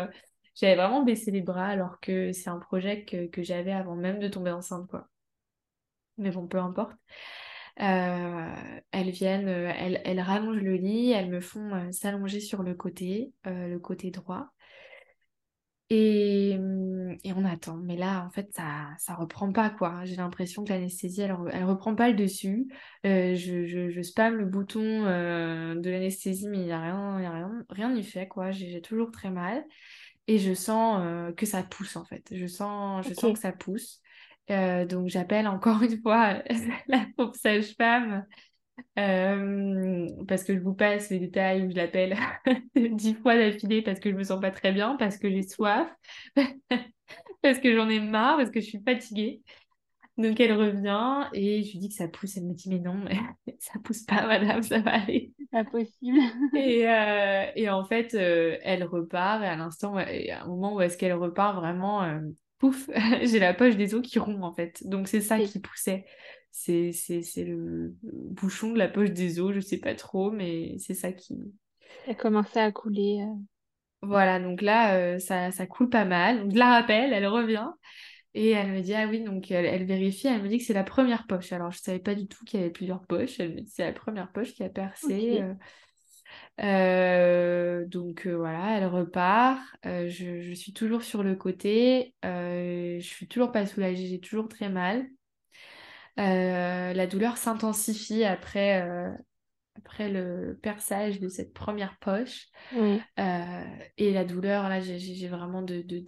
j'avais vraiment baissé les bras alors que c'est un projet que, que j'avais avant même de tomber enceinte, quoi. Mais bon, peu importe. Euh, elles viennent, euh, elles, elles, rallongent le lit, elles me font euh, s'allonger sur le côté, le côté droit. Et, et, on attend. Mais là, en fait, ça ça reprend pas, quoi. J'ai l'impression que l'anesthésie, elle, elle reprend pas le dessus. je, je, je spam le bouton de l'anesthésie, mais il n'y a rien, y a rien, rien n'y fait, quoi. J'ai toujours très mal et je sens euh, que ça pousse en fait. Je sens, je sens que ça pousse. Euh, donc j'appelle encore une fois la pauvre sage-femme euh, parce que je vous passe les détails où je l'appelle dix fois d'affilée parce que je me sens pas très bien, parce que j'ai soif, parce que j'en ai marre, parce que je suis fatiguée. Donc elle revient et je lui dis que ça pousse. Elle me dit mais non, mais ça pousse pas, madame, ça va aller. Pas possible. et, euh, et en fait, euh, elle repart et à l'instant, à un moment où est-ce qu'elle repart vraiment, euh, pouf, j'ai la poche des os qui rompt en fait. Donc c'est ça qui poussait. C'est, le bouchon de la poche des os, je sais pas trop, mais c'est ça qui. Elle a commencé à couler. Voilà, donc là, ça, ça coule pas mal. Donc je la rappelle, elle revient. Et elle me dit, ah oui, donc elle, vérifie, elle me dit que c'est la première poche. Alors, je ne savais pas du tout qu'il y avait plusieurs poches. Elle me dit, c'est la première poche qui a percé. Euh. Euh, donc voilà, elle repart. Je, suis toujours sur le côté. je suis toujours pas soulagée, j'ai toujours très mal. La douleur s'intensifie après, après le perçage de cette première poche. et la douleur, là, j'ai vraiment de, de,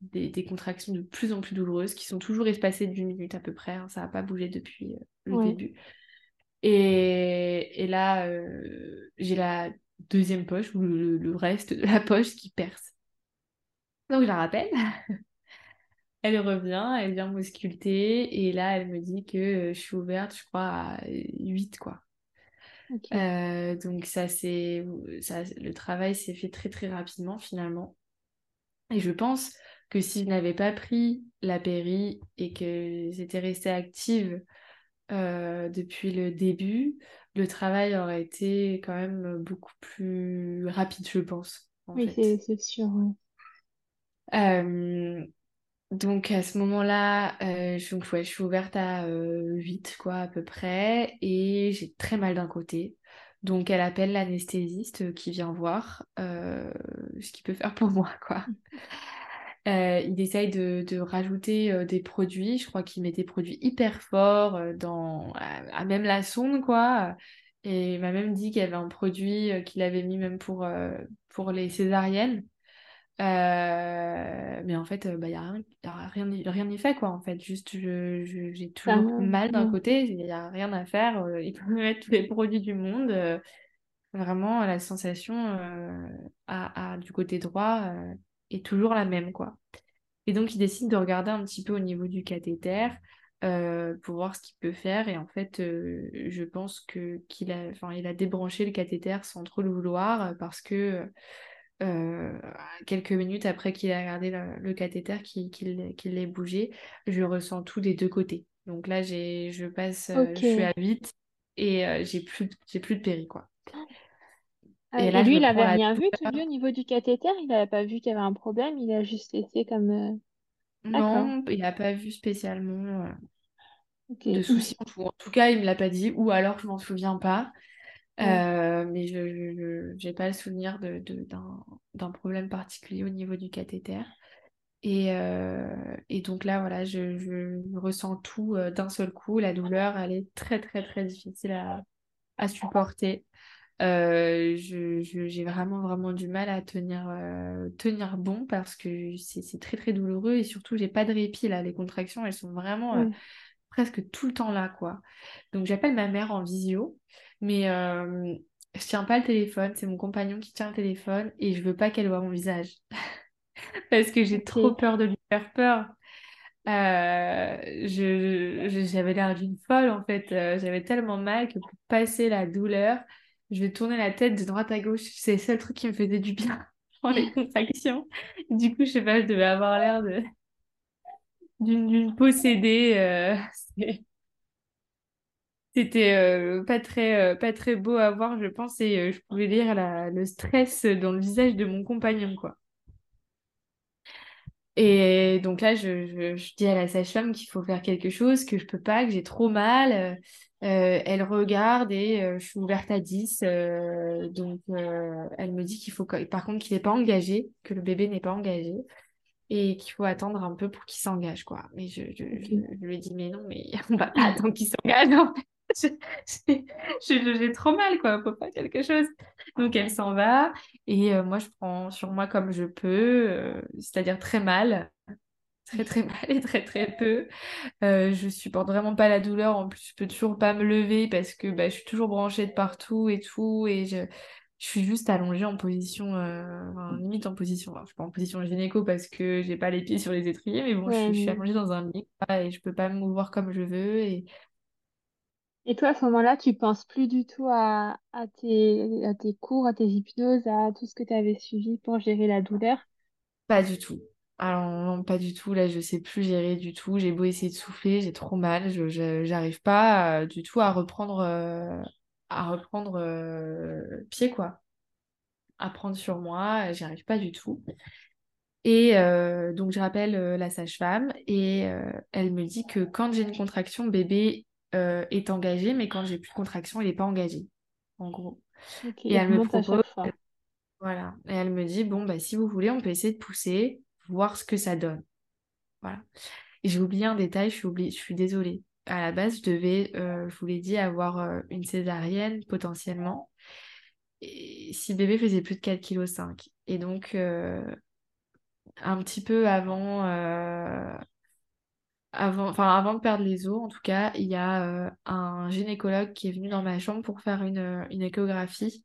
des, contractions de plus en plus douloureuses qui sont toujours espacées d'une minute à peu près. Hein. ça n'a pas bougé depuis euh, le début. Et, là, euh, j'ai la deuxième poche ou le, reste de la poche qui perce. Donc je la rappelle. elle revient, elle vient m'ausculter et là, elle me dit que euh, je suis ouverte, je crois, à 8, quoi. donc ça c'est le travail s'est fait très très rapidement finalement et je pense que si je n'avais pas pris la péri et que j'étais restée active euh, depuis le début, le travail aurait été quand même beaucoup plus rapide, je pense. oui, c'est sûr. Euh, donc à ce moment-là, euh, je, suis ouverte à 8 quoi à peu près et j'ai très mal d'un côté. Donc elle appelle l'anesthésiste qui vient voir ce qu'il peut faire pour moi quoi. Euh, il essaye de, rajouter euh, des produits. Je crois qu'il met des produits hyper forts euh, dans, à, même la sonde, quoi. Et il m'a même dit qu'il y avait un produit qu'il avait mis même pour les césariennes. Mais en fait, il bah, n'y a, a, rien, rien n'y fait, quoi. En fait, juste, j'ai toujours mal d'un côté, il n'y a rien à faire. il peut me mettre tous les produits du monde. vraiment, la sensation à, du côté droit est toujours la même, quoi. Et donc, il décide de regarder un petit peu au niveau du cathéter euh, pour voir ce qu'il peut faire. Et en fait, euh, je pense que qu'il a, il a débranché le cathéter sans trop le vouloir parce que euh, quelques minutes après qu'il a regardé le, cathéter, qu'il l'ait bougé, je ressens tout des deux côtés. Donc là, j'ai, je passe, je suis à 8 et j'ai plus, plus de péri, quoi. Ah, et, lui, il avait rien vu, tout au niveau du cathéter, il n'avait pas vu qu'il y avait un problème, il a juste laissé comme. Euh, non, il n'a pas vu spécialement euh, de soucis. En tout cas, il ne me l'a pas dit, ou alors je m'en souviens pas. Euh, mais je n'ai pas le souvenir de, d'un, problème particulier au niveau du cathéter. Et, et donc là, voilà, je, je ressens tout d'un seul coup. La douleur, elle est très, très, très difficile à, à supporter. Euh, j'ai vraiment, vraiment du mal à tenir, euh, tenir bon parce que c'est très, très douloureux et surtout, j'ai pas de répit là. Les contractions, elles sont vraiment euh, presque tout le temps là, quoi. Donc, j'appelle ma mère en visio, mais je tiens pas le téléphone. C'est mon compagnon qui tient le téléphone et je veux pas qu'elle voit mon visage parce que j'ai trop peur de lui faire peur. j'avais l'air d'une folle en fait. j'avais tellement mal que pour passer la douleur, je vais tourner la tête de droite à gauche. C'est le seul truc qui me faisait du bien dans les contractions. Du coup, je sais pas, je devais avoir l'air de d'une possédée. Euh, c'était euh, pas très euh, pas très beau à voir, je pense, et je pouvais lire le stress dans le visage de mon compagnon, quoi. Et donc là, je, je dis à la sage-femme qu'il faut faire quelque chose, que je peux pas, que j'ai trop mal. Euh, elle regarde et euh, je suis ouverte à 10. Euh, donc, elle me dit qu'il faut, par contre, qu'il n'est pas engagé, que le bébé n'est pas engagé et qu'il faut attendre un peu pour qu'il s'engage, quoi. Mais je, je, lui dis, mais non, mais on va pas attendre qu'il s'engage, J'ai trop mal, quoi. Faut pas quelque chose. Donc, elle s'en va et moi, je prends sur moi comme je peux, c'est-à-dire très mal très très mal et très très peu. Euh, je supporte vraiment pas la douleur. En plus, je peux toujours pas me lever parce que bah, je suis toujours branchée de partout et tout. Et je, je suis juste allongée en position, euh, limite en position. je suis pas en position gynéco parce que j'ai pas les pieds sur les étriers, mais bon, je, suis allongée dans un lit et je peux pas me mouvoir comme je veux. Et, et toi, à ce moment-là, tu penses plus du tout à, tes, cours, à tes hypnoses, à tout ce que tu avais suivi pour gérer la douleur? Pas du tout. Alors non, pas du tout. Là, je sais plus gérer du tout. J'ai beau essayer de souffler, j'ai trop mal. Je j'arrive pas euh, du tout à reprendre euh, à reprendre euh, pied quoi. à prendre sur moi, j'y arrive pas du tout. Et donc, je rappelle la sage-femme et elle me dit que quand j'ai une contraction, bébé est engagé, mais quand j'ai plus de contraction, il n'est pas engagé, en gros. et elle me propose, voilà, et elle me dit bon bah si vous voulez, on peut essayer de pousser, voir ce que ça donne. Voilà. J'ai oublié un détail, je suis oublié, je suis désolée. À la base, je devais, je vous l'ai dit, avoir une césarienne potentiellement. Et si bébé faisait plus de 4,5 kg. Et donc, un petit peu avant, euh, avant, enfin, avant de perdre les os, en tout cas, il y a euh, un gynécologue qui est venu dans ma chambre pour faire une, une échographie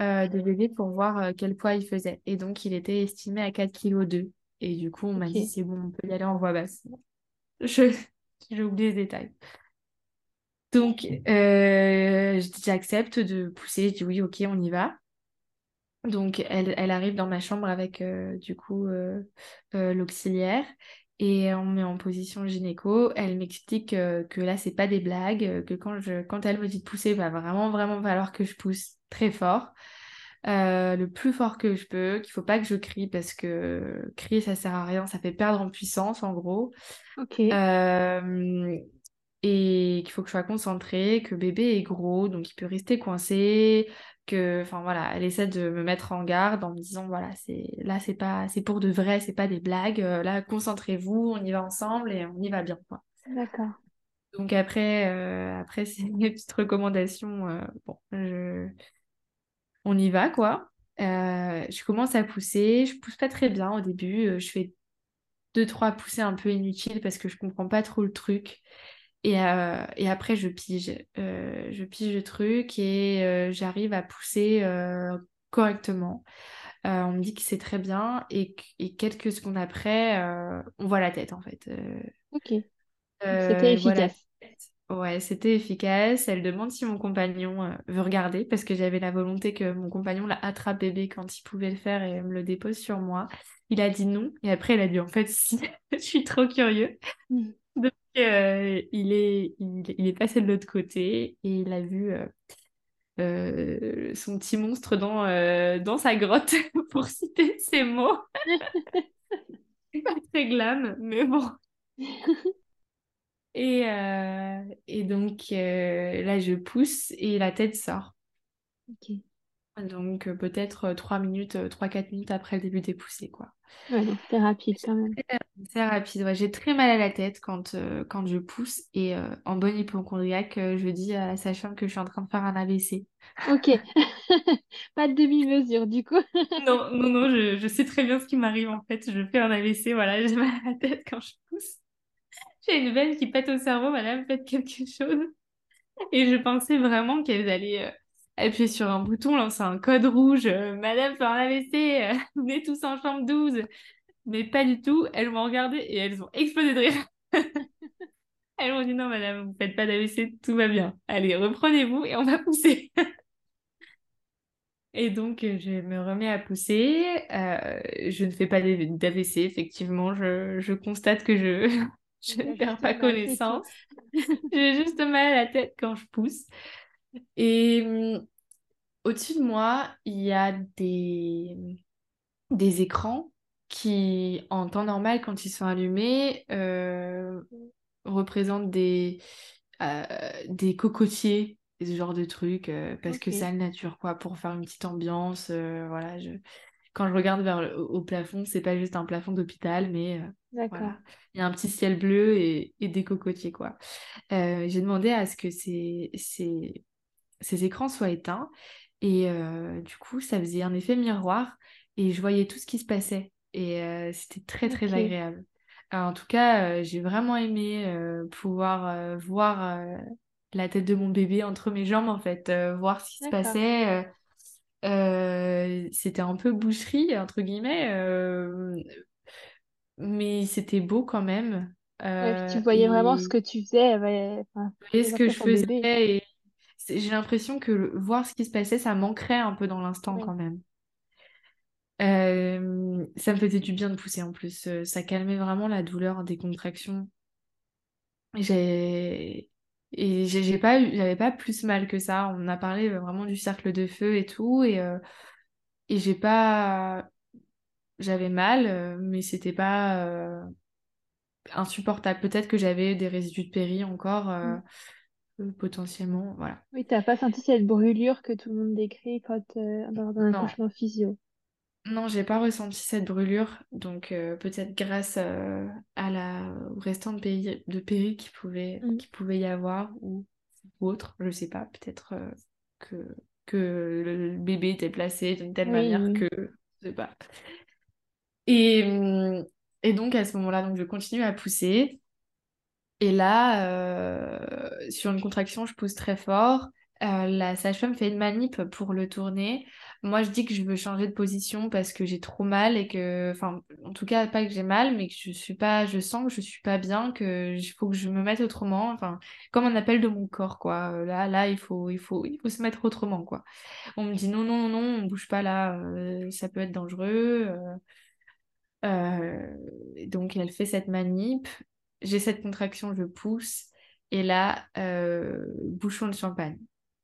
euh, de bébé pour voir quel poids il faisait. Et donc, il était estimé à 4,2 kg. Et du coup, on m'a dit, c'est bon, on peut y aller en voie basse. Je... J'ai oublié les détails. Donc, j'accepte de pousser. Je dis oui, ok, on y va. Donc, elle, elle, arrive dans ma chambre avec, euh, du coup, euh, euh, l'auxiliaire et on met en position gynéco. Elle m'explique que là, c'est pas des blagues, que quand, je, quand elle me dit de pousser, il va vraiment, vraiment falloir que je pousse très fort. le plus fort que je peux, qu'il faut pas que je crie parce que crier ça sert à rien, ça fait perdre en puissance en gros. Ok et qu'il faut que je sois concentrée, que bébé est gros, donc il peut rester coincé, que, enfin voilà, elle essaie de me mettre en garde en me disant voilà, c'est là c'est pas, c'est pour de vrai, c'est pas des blagues, euh, là concentrez-vous, on y va ensemble et on y va bien quoi. D'accord. Donc après, euh, après c'est une petite recommandation, euh, bon, je... on y va quoi. je commence à pousser, je pousse pas très bien au début, je fais deux trois poussées un peu inutiles parce que je comprends pas trop le truc. Et, euh, et, après, je pige. Euh, je pige le truc et euh, j'arrive à pousser correctement. on me dit que c'est très bien et, et, quelques secondes après, on voit la tête en fait. ok. C'était efficace. Ouais, c'était efficace. Elle demande si mon compagnon veut regarder parce que j'avais la volonté que mon compagnon la attrape bébé quand il pouvait le faire et me le dépose sur moi. Il a dit non et après elle a dit en fait si, je suis trop curieux. Euh, il, est, il, est passé de l'autre côté et il a vu euh, euh, son petit monstre dans, dans sa grotte, pour citer ses mots. C'est pas très glam, mais bon. Et, et donc là, je pousse et la tête sort. Donc peut-être 3 minutes, 3-4 minutes après le début des poussées, quoi. Ouais, c'est rapide quand même. C'est rapide, ouais. J'ai très mal à la tête quand, euh, quand je pousse et euh, en bonne hypochondriaque, euh, je dis à la sage-femme que je suis en train de faire un AVC. Ok, pas de demi-mesure du coup. non, non, non, je, je, sais très bien ce qui m'arrive en fait. Je fais un AVC, voilà, j'ai mal à la tête quand je pousse. J'ai une veine qui pète au cerveau, madame, faites quelque chose. Et je pensais vraiment qu'elle allait appuyer sur un bouton, lancer un code rouge, madame fait un AVC, venez tous en chambre 12 mais pas du tout. Elles m'ont regardé et elles ont explosé de rire. elles m'ont dit non, madame, vous faites pas d'AVC, tout va bien. Allez, reprenez-vous et on va pousser. et donc, je me remets à pousser. Euh, je ne fais pas d'AVC, effectivement. Je, je, constate que je, je ne perds pas connaissance. J'ai juste mal à la tête quand je pousse. Et hum, au-dessus de moi, il y a des, des écrans qui, en temps normal, quand ils sont allumés, euh, représentent des, euh, des cocotiers, ce genre de trucs, euh, parce que c'est la nature, quoi, pour faire une petite ambiance. voilà, je... Quand je regarde vers le, au plafond, c'est pas juste un plafond d'hôpital, mais voilà. Il y a un petit ciel bleu et, et des cocotiers, quoi. J'ai demandé à ce que ces, ces, ces écrans soient éteints, et du coup, ça faisait un effet miroir, et je voyais tout ce qui se passait et euh, c'était très très agréable. en tout cas, euh, j'ai vraiment aimé euh, pouvoir voir la tête de mon bébé entre mes jambes, en fait, voir ce qui se passait. c'était un peu boucherie, entre guillemets, mais c'était beau quand même. tu voyais vraiment ce que tu faisais. Ouais, ce que je faisais. Et j'ai l'impression que voir ce qui se passait, ça manquerait un peu dans l'instant quand même. Euh, ça me faisait du bien de pousser en plus. Euh, ça calmait vraiment la douleur des contractions. J'ai et j'ai pas j'avais pas plus mal que ça. On a parlé vraiment du cercle de feu et tout et euh, et j'ai pas. J'avais mal, mais c'était pas insupportable. Peut-être que j'avais des résidus de péri encore, Mm. Potentiellement. Voilà. Oui, t'as pas senti cette brûlure que tout le monde décrit quand euh, dans un accouchement physio? non, j'ai pas ressenti cette brûlure. Donc, peut-être grâce à la au restant de, de péri qui pouvait, Mm. qui pouvait y avoir ou, ou autre, je sais pas. Peut-être que, que le bébé était placé d'une telle Oui, manière oui. que. Je sais pas. Et, hum, et donc à ce moment-là, donc je continue à pousser. Et là, euh, sur une contraction, je pousse très fort. Euh, la sage-femme fait une manip pour le tourner. Moi, je dis que je veux changer de position parce que j'ai trop mal et que, enfin, en tout cas, pas que j'ai mal, mais que je suis pas, je sens que je suis pas bien, que il faut que je me mette autrement. Enfin, comme un appel de mon corps, quoi. Euh, Là, là, il faut, il faut, il faut se mettre autrement, quoi. On me dit non, non, non, on bouge pas là, ça peut être dangereux. donc elle fait cette manip, j'ai cette contraction, je pousse, et là, euh, bouchon de champagne.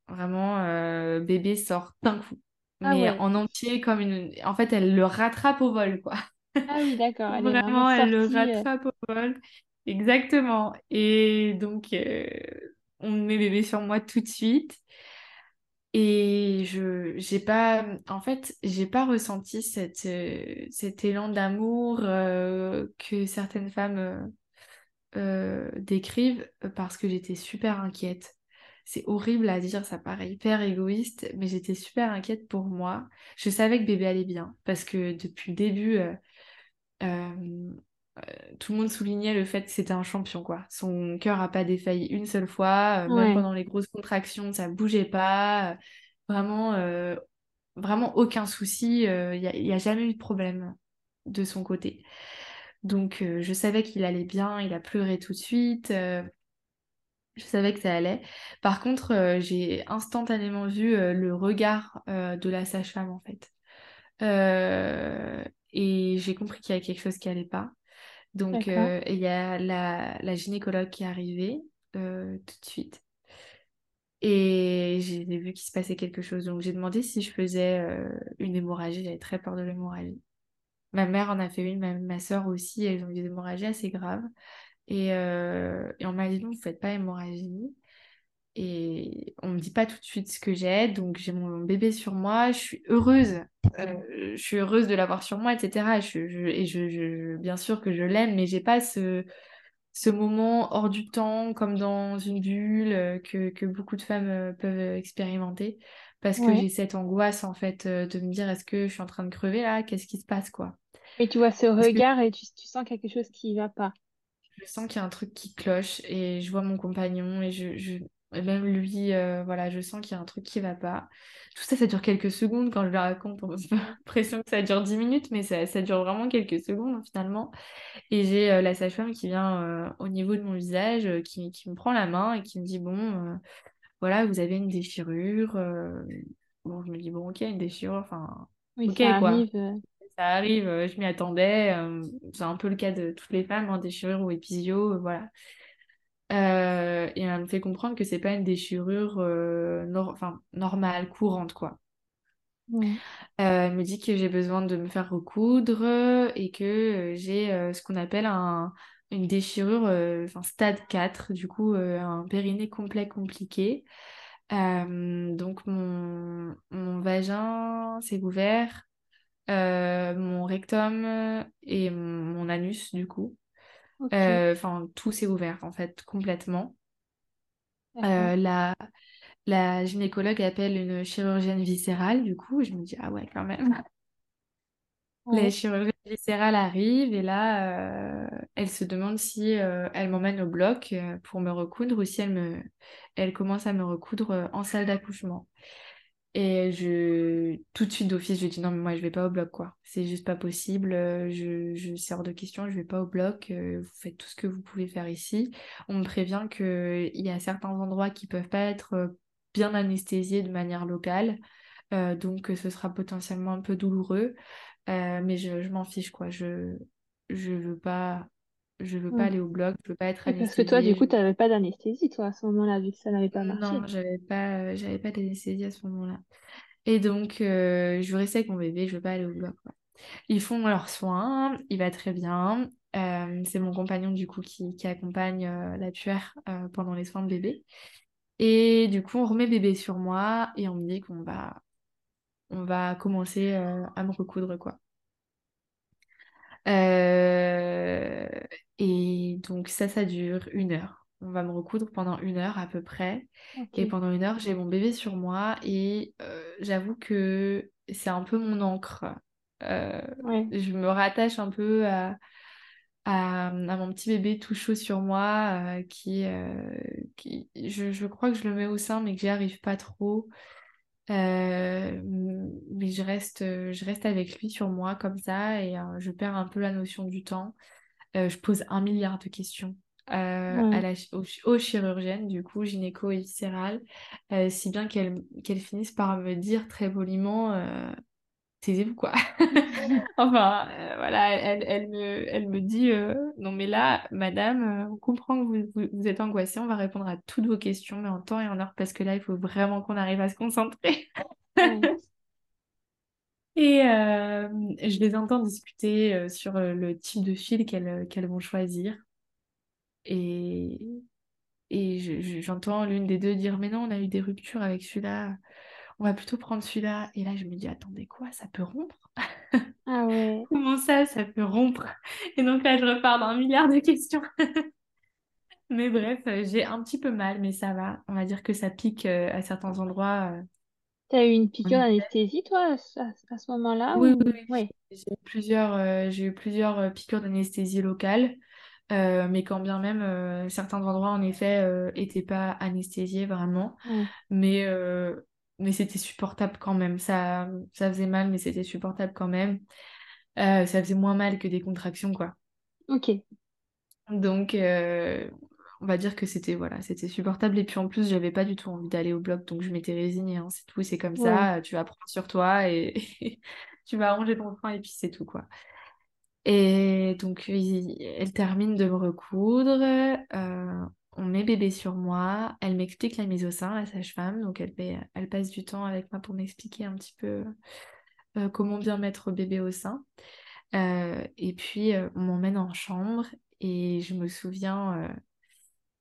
Vraiment, euh, bébé sort d'un coup, Ah mais ouais. en entier comme une... En fait, elle le rattrape au vol, quoi. Ah oui, d'accord. Vraiment elle le euh, rattrape au vol. Exactement. Et donc, euh, on met bébé sur moi tout de suite. Et je j'ai pas en fait j'ai pas ressenti cette, cet élan d'amour que certaines femmes euh, décrivent euh, parce que j'étais super inquiète. C'est horrible à dire, ça paraît hyper égoïste, mais j'étais super inquiète pour moi. Je savais que bébé allait bien parce que depuis le début, euh, euh, tout le monde soulignait le fait que c'était un champion, quoi. Son cœur a pas défailli une seule fois, même pendant les grosses contractions, ça bougeait pas. vraiment, vraiment aucun souci. Il n'y a jamais eu de problème de son côté. Donc, euh, je savais qu'il allait bien. Il a pleuré tout de suite. euh, je savais que ça allait. Par contre, euh, j'ai instantanément vu le regard de la sage-femme, en fait. Et j'ai compris qu'il y avait quelque chose qui allait pas. Donc, il y a la, la gynécologue qui est arrivée tout de suite. Et j'ai vu qu'il se passait quelque chose. Donc, j'ai demandé si je faisais une hémorragie. J'avais très peur de l'hémorragie. Ma mère en a fait une, ma, ma soeur aussi. Elles ont eu des hémorragies assez graves. Et, euh, et on m'a dit non, vous faites pas hémorragie. Et on me dit pas tout de suite ce que j'ai. Donc, j'ai mon bébé sur moi. Je suis heureuse. Euh, je suis heureuse de l'avoir sur moi, etc. Je, je- et je, je- bien sûr que je l'aime, mais j'ai pas ce ce moment hors du temps, comme dans une bulle, euh, que, que beaucoup de femmes peuvent expérimenter. Parce que Ouais. j'ai cette angoisse, en fait, de me dire, est-ce que je suis en train de crever là? Qu'est-ce qui se passe, quoi? Et tu vois ce Parce que regard et tu, tu sens quelque chose qui va pas. je sens qu'il y a un truc qui cloche et je vois mon compagnon et je, je... et même lui, euh, voilà, je sens qu'il y a un truc qui va pas. Tout ça, ça dure quelques secondes quand je le raconte. On a l'impression que ça dure 10 minutes, mais ça, ça dure vraiment quelques secondes, finalement. Et j'ai euh, la sage-femme qui vient euh, au niveau de mon visage, qui, qui me prend la main et qui me dit, bon, voilà, vous avez une déchirure. Bon, je me dis, bon, ok, une déchirure, enfin, Oui, ok, ça quoi. arrive. Ça arrive, euh, je m'y attendais. euh, c'est un peu le cas de toutes les femmes, hein, déchirure ou épisio, euh, voilà. Euh, et elle me fait comprendre que c'est pas une déchirure euh, nor- normale, courante, quoi. Ouais. Euh, elle me dit que j'ai besoin de me faire recoudre et que j'ai ce qu'on appelle un, une déchirure, stade 4, du coup un périnée complet compliqué. Donc mon, mon vagin s'est ouvert, euh, mon rectum et mon, anus du coup. Euh, Enfin tout s'est ouvert en fait complètement. Euh, la, la gynécologue appelle une chirurgienne viscérale du coup. Je me dis ah ouais quand même. La Ouais. chirurgie viscérale arrive et là, euh, elle se demande si euh, elle m'emmène au bloc euh, pour me recoudre ou si elle me, elle commence à me recoudre euh, en salle d'accouchement. Et je, tout de suite d'office, je dis non mais moi je vais pas au bloc quoi. C'est juste pas possible. euh, Je, je c'est hors de question. Je vais pas au bloc. euh, Vous faites tout ce que vous pouvez faire ici. On me prévient que il y a certains endroits qui peuvent pas être euh, bien anesthésiés de manière locale. donc ce sera potentiellement un peu douloureux. Mais je, je m'en fiche, quoi. Je, je veux pas, je veux pas Ouais. aller au bloc, je veux pas être Oui, parce que toi, du anesthésiée. coup, je- tu n'avais pas d'anesthésie, toi, à ce moment-là, vu que ça n'avait pas Non, marché. j'avais pas, euh, j'avais pas d'anesthésie à ce moment-là. Et donc, je veux rester avec mon bébé, je veux pas aller au bloc. Ils font leurs soins, il va très bien. c'est mon compagnon du coup qui, qui accompagne la tuère pendant les soins de bébé. Et du coup, on remet bébé sur moi et on me dit qu'on va, on va commencer à me recoudre quoi. Euh, et donc ça, ça dure une heure. On va me recoudre pendant une heure à peu près. Et pendant une heure, j'ai mon bébé sur moi et euh, j'avoue que c'est un peu mon encre. Euh, je me rattache un peu à, à, mon petit bébé tout chaud sur moi qui, qui je, je, crois que je le mets au sein mais que j'y arrive pas trop. Euh, mais je reste, je reste avec lui sur moi comme ça et euh, je perds un peu la notion du temps. Euh, je pose un milliard de questions à la, aux, chirurgiennes, du coup, gynéco et viscérale, si bien qu'elles qu'elles finissent par me dire très poliment taisez-vous quoi. enfin, euh, voilà, elle, elle, me, elle me dit euh, non mais là, madame, euh, on comprend que vous, vous, êtes angoissée, on va répondre à toutes vos questions, mais en temps et en heure, parce que là, il faut vraiment qu'on arrive à se concentrer. et je les entends discuter sur le type de fil qu'elles qu'elles vont choisir. Et, et j'entends l'une des deux dire mais non, on a eu des ruptures avec celui-là on va plutôt prendre celui-là. Et là, je me dis, attendez, quoi, ça peut rompre? Ah ouais. Comment ça, ça peut rompre? Et donc là, je repars dans un milliard de questions. mais bref, euh, j'ai un petit peu mal, mais ça va. On va dire que ça pique euh, à certains endroits. Euh. T'as eu une piqûre d'anesthésie, toi, à, ce moment-là Oui, oui, oui. J'ai eu plusieurs, j'ai eu plusieurs piqûres d'anesthésie locale. mais quand bien même, certains endroits, en effet, n'étaient pas anesthésiés vraiment. Mais mais c'était supportable quand même. Ça, ça faisait mal, mais c'était supportable quand même. Euh, ça faisait moins mal que des contractions, quoi. Ok. Donc, euh, on va dire que c'était voilà, c'était supportable. Et puis en plus, j'avais pas du tout envie d'aller au bloc, donc je m'étais résignée. Hein. C'est tout, c'est comme ça. Tu vas prendre sur toi et tu vas ranger ton frein et puis c'est tout, quoi. Et donc, elle termine de me recoudre. Euh, on met bébé sur moi, elle m'explique la mise au sein, la sage-femme, donc elle, elle passe du temps avec moi pour m'expliquer un petit peu euh, comment bien mettre bébé au sein. Euh, et puis euh, on m'emmène en chambre et je me souviens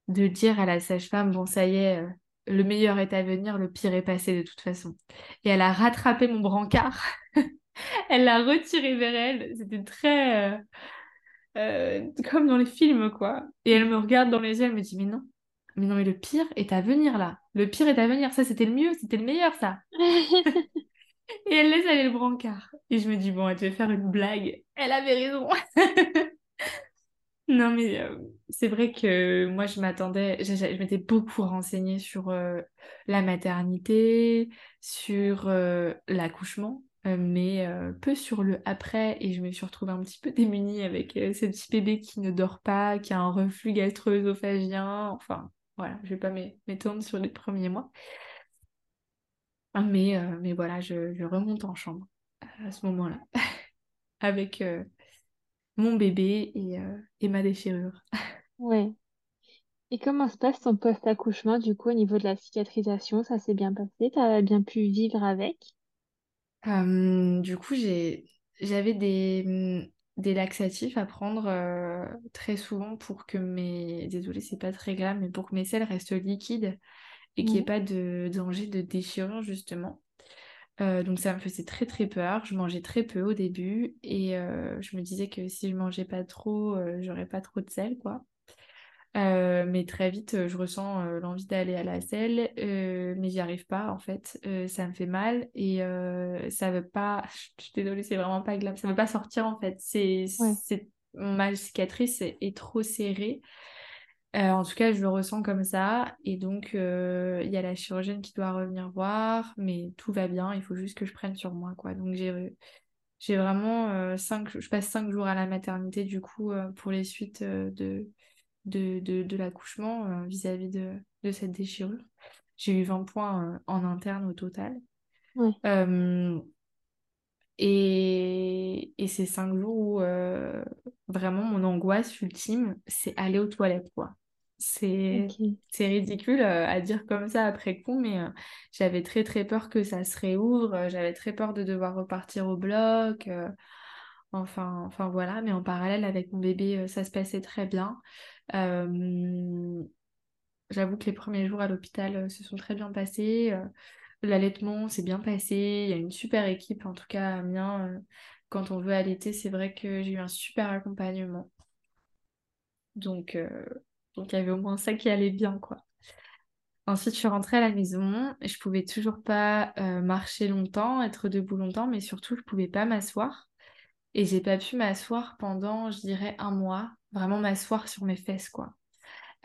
de dire à la sage-femme, bon ça y est, le meilleur est à venir, le pire est passé de toute façon. Et elle a rattrapé mon brancard, elle l'a retiré vers elle, c'était très euh, comme dans les films, quoi. Et elle me regarde dans les yeux, elle me dit, mais non, mais non, mais le pire est à venir là. Le pire est à venir. Ça, c'était le mieux, c'était le meilleur, ça. et elle laisse aller le brancard. Et je me dis, bon, elle devait faire une blague. Elle avait raison. non, mais euh, c'est vrai que moi, je m'attendais, je, m'étais beaucoup renseignée sur euh, la maternité, sur l'accouchement. Euh, mais euh, peu sur le après et je me suis retrouvée un petit peu démunie avec euh, ce petit bébé qui ne dort pas, qui a un reflux gastro-œsophagien, enfin voilà, je vais pas m'étendre sur les premiers mois. Mais, mais voilà, je, remonte en chambre à ce moment-là avec mon bébé et, et ma déchirure. Ouais. Et comment se passe ton post-accouchement du coup au niveau de la cicatrisation? Ça s'est bien passé? T'as bien pu vivre avec? Du coup, j'avais des, mmh, des laxatifs à prendre euh, très souvent pour que mes... Désolée, c'est pas très grave, mais pour que mes selles restent liquides et qu'il n'y ait pas de danger de déchirure, justement. Euh, donc ça me faisait très très peur. Je mangeais très peu au début et euh, je me disais que si je mangeais pas trop, j'aurais pas trop de sel, quoi. Euh, mais très vite, euh, je ressens euh, l'envie d'aller à la selle, mais j'y arrive pas en fait. ça me fait mal et ça veut pas. Je suis désolée, c'est vraiment pas agréable. Ça veut pas sortir en fait. C'est, c'est... ma cicatrice est, trop serrée. en tout cas, je le ressens comme ça. Et donc, il y a la chirurgienne qui doit revenir voir, mais tout va bien. Il faut juste que je prenne sur moi, quoi. Donc, j'ai, j'ai vraiment cinq... Je passe cinq jours à la maternité, du coup, pour les suites de de, de, l'accouchement euh, vis-à-vis de, de, cette déchirure. J'ai eu 20 points euh, en interne au total. Euh, et, et c'est cinq jours où vraiment mon angoisse ultime, c'est aller aux toilettes, quoi. C'est ridicule euh, à dire comme ça après coup, mais euh, j'avais très très peur que ça se réouvre, euh, j'avais très peur de devoir repartir au bloc. Enfin, enfin voilà, mais en parallèle avec mon bébé, ça se passait très bien. J'avoue que les premiers jours à l'hôpital se sont très bien passés. L'allaitement s'est bien passé. Il y a une super équipe, en tout cas, Amiens. quand on veut allaiter, c'est vrai que j'ai eu un super accompagnement. Donc, donc il y avait au moins ça qui allait bien, quoi. Ensuite, je suis rentrée à la maison. Je pouvais toujours pas euh, marcher longtemps, être debout longtemps, mais surtout, je pouvais pas m'asseoir. Et j'ai pas pu m'asseoir pendant, je dirais, un mois. Vraiment m'asseoir sur mes fesses, quoi.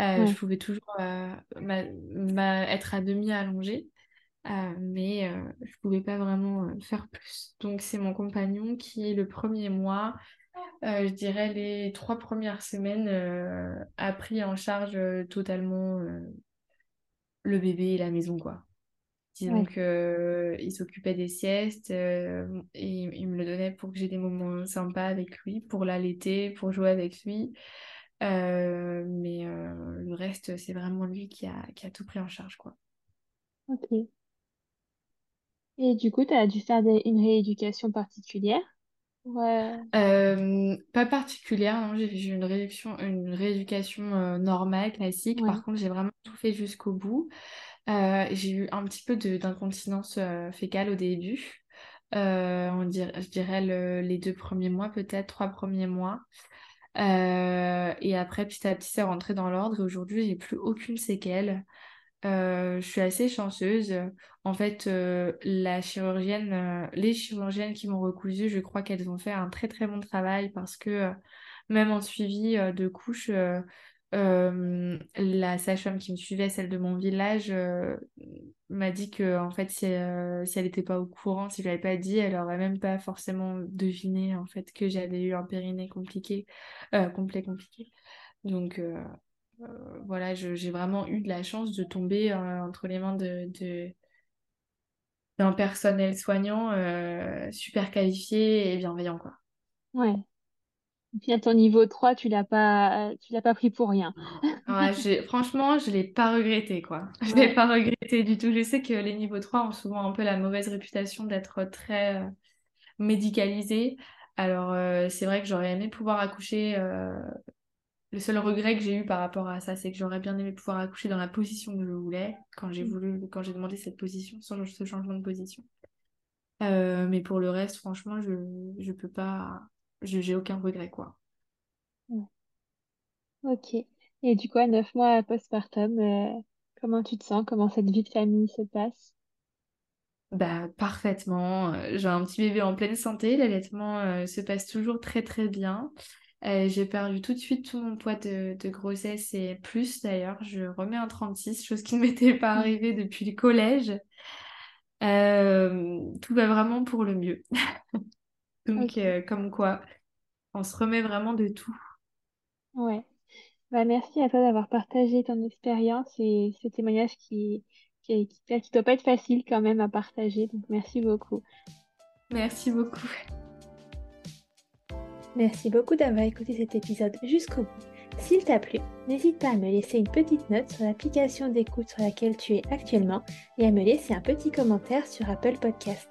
Euh, je pouvais toujours euh, être à demi allongée, mais je pouvais pas vraiment faire plus. Donc, c'est mon compagnon qui, le premier mois, euh, je dirais les trois premières semaines, euh, a pris en charge euh, totalement le bébé et la maison, quoi. Disons qu'il s'occupait des siestes et il me le donnait pour que j'ai des moments sympas avec lui, pour l'allaiter, pour jouer avec lui. mais le reste, c'est vraiment lui qui a, qui a tout pris en charge, quoi. Ok. Et du coup, tu as dû faire une rééducation particulière? Ouais. Euh, pas particulière, non, j'ai fait une réduction, une rééducation euh, normale, classique. Par contre, j'ai vraiment tout fait jusqu'au bout. Euh, j'ai eu un petit peu d'incontinence fécale au début. on dirait, je dirais les deux premiers mois, peut-être trois premiers mois. et après, petit à petit, c'est rentré dans l'ordre. Et aujourd'hui, j'ai plus aucune séquelle. Euh, je suis assez chanceuse. En fait, euh, la chirurgienne, euh, les chirurgiennes qui m'ont recousu, je crois qu'elles ont fait un très très bon travail parce que même en suivi de couche, la sage-femme qui me suivait, celle de mon village, m'a dit que en fait, si, elle n'était pas au courant, si je l'avais pas dit, elle aurait même pas forcément deviné en fait que j'avais eu un périnée compliqué, complet compliqué. Donc euh, voilà, j'ai vraiment eu de la chance de tomber euh, entre les mains de, d'un personnel soignant euh, super qualifié et bienveillant, quoi. Ouais. Et puis à ton niveau 3, tu l'as pas, tu l'as pas pris pour rien. franchement, je l'ai pas regretté, quoi. Je l'ai pas regretté du tout. Je sais que les niveaux 3 ont souvent un peu la mauvaise réputation d'être très médicalisés. Alors, c'est vrai que j'aurais aimé pouvoir accoucher le seul regret que j'ai eu par rapport à ça, c'est que j'aurais bien aimé pouvoir accoucher dans la position que je voulais quand j'ai mm. voulu, quand j'ai demandé cette position, sans ce changement de position. Euh, mais pour le reste, franchement, je je peux pas, j'ai aucun regret quoi. Ok. Et du coup, à neuf mois postpartum, euh, comment tu te sens? Comment cette vie de famille se passe? Bah, parfaitement. Euh, j'ai un petit bébé en pleine santé. L'allaitement se passe toujours très très bien. Euh, j'ai perdu tout de suite tout mon poids de, grossesse et plus d'ailleurs. Je remets un 36, chose qui ne m'était pas arrivée depuis le collège. Euh, tout va vraiment pour le mieux. Donc, euh, comme quoi, on se remet vraiment de tout. Ouais. Bah, merci à toi d'avoir partagé ton expérience et ce témoignage qui, qui, qui, qui doit pas être facile quand même à partager. Donc, merci beaucoup. Merci beaucoup. Merci beaucoup d'avoir écouté cet épisode jusqu'au bout. S'il t'a plu, n'hésite pas à me laisser une petite note sur l'application d'écoute sur laquelle tu es actuellement et à me laisser un petit commentaire sur Apple Podcast.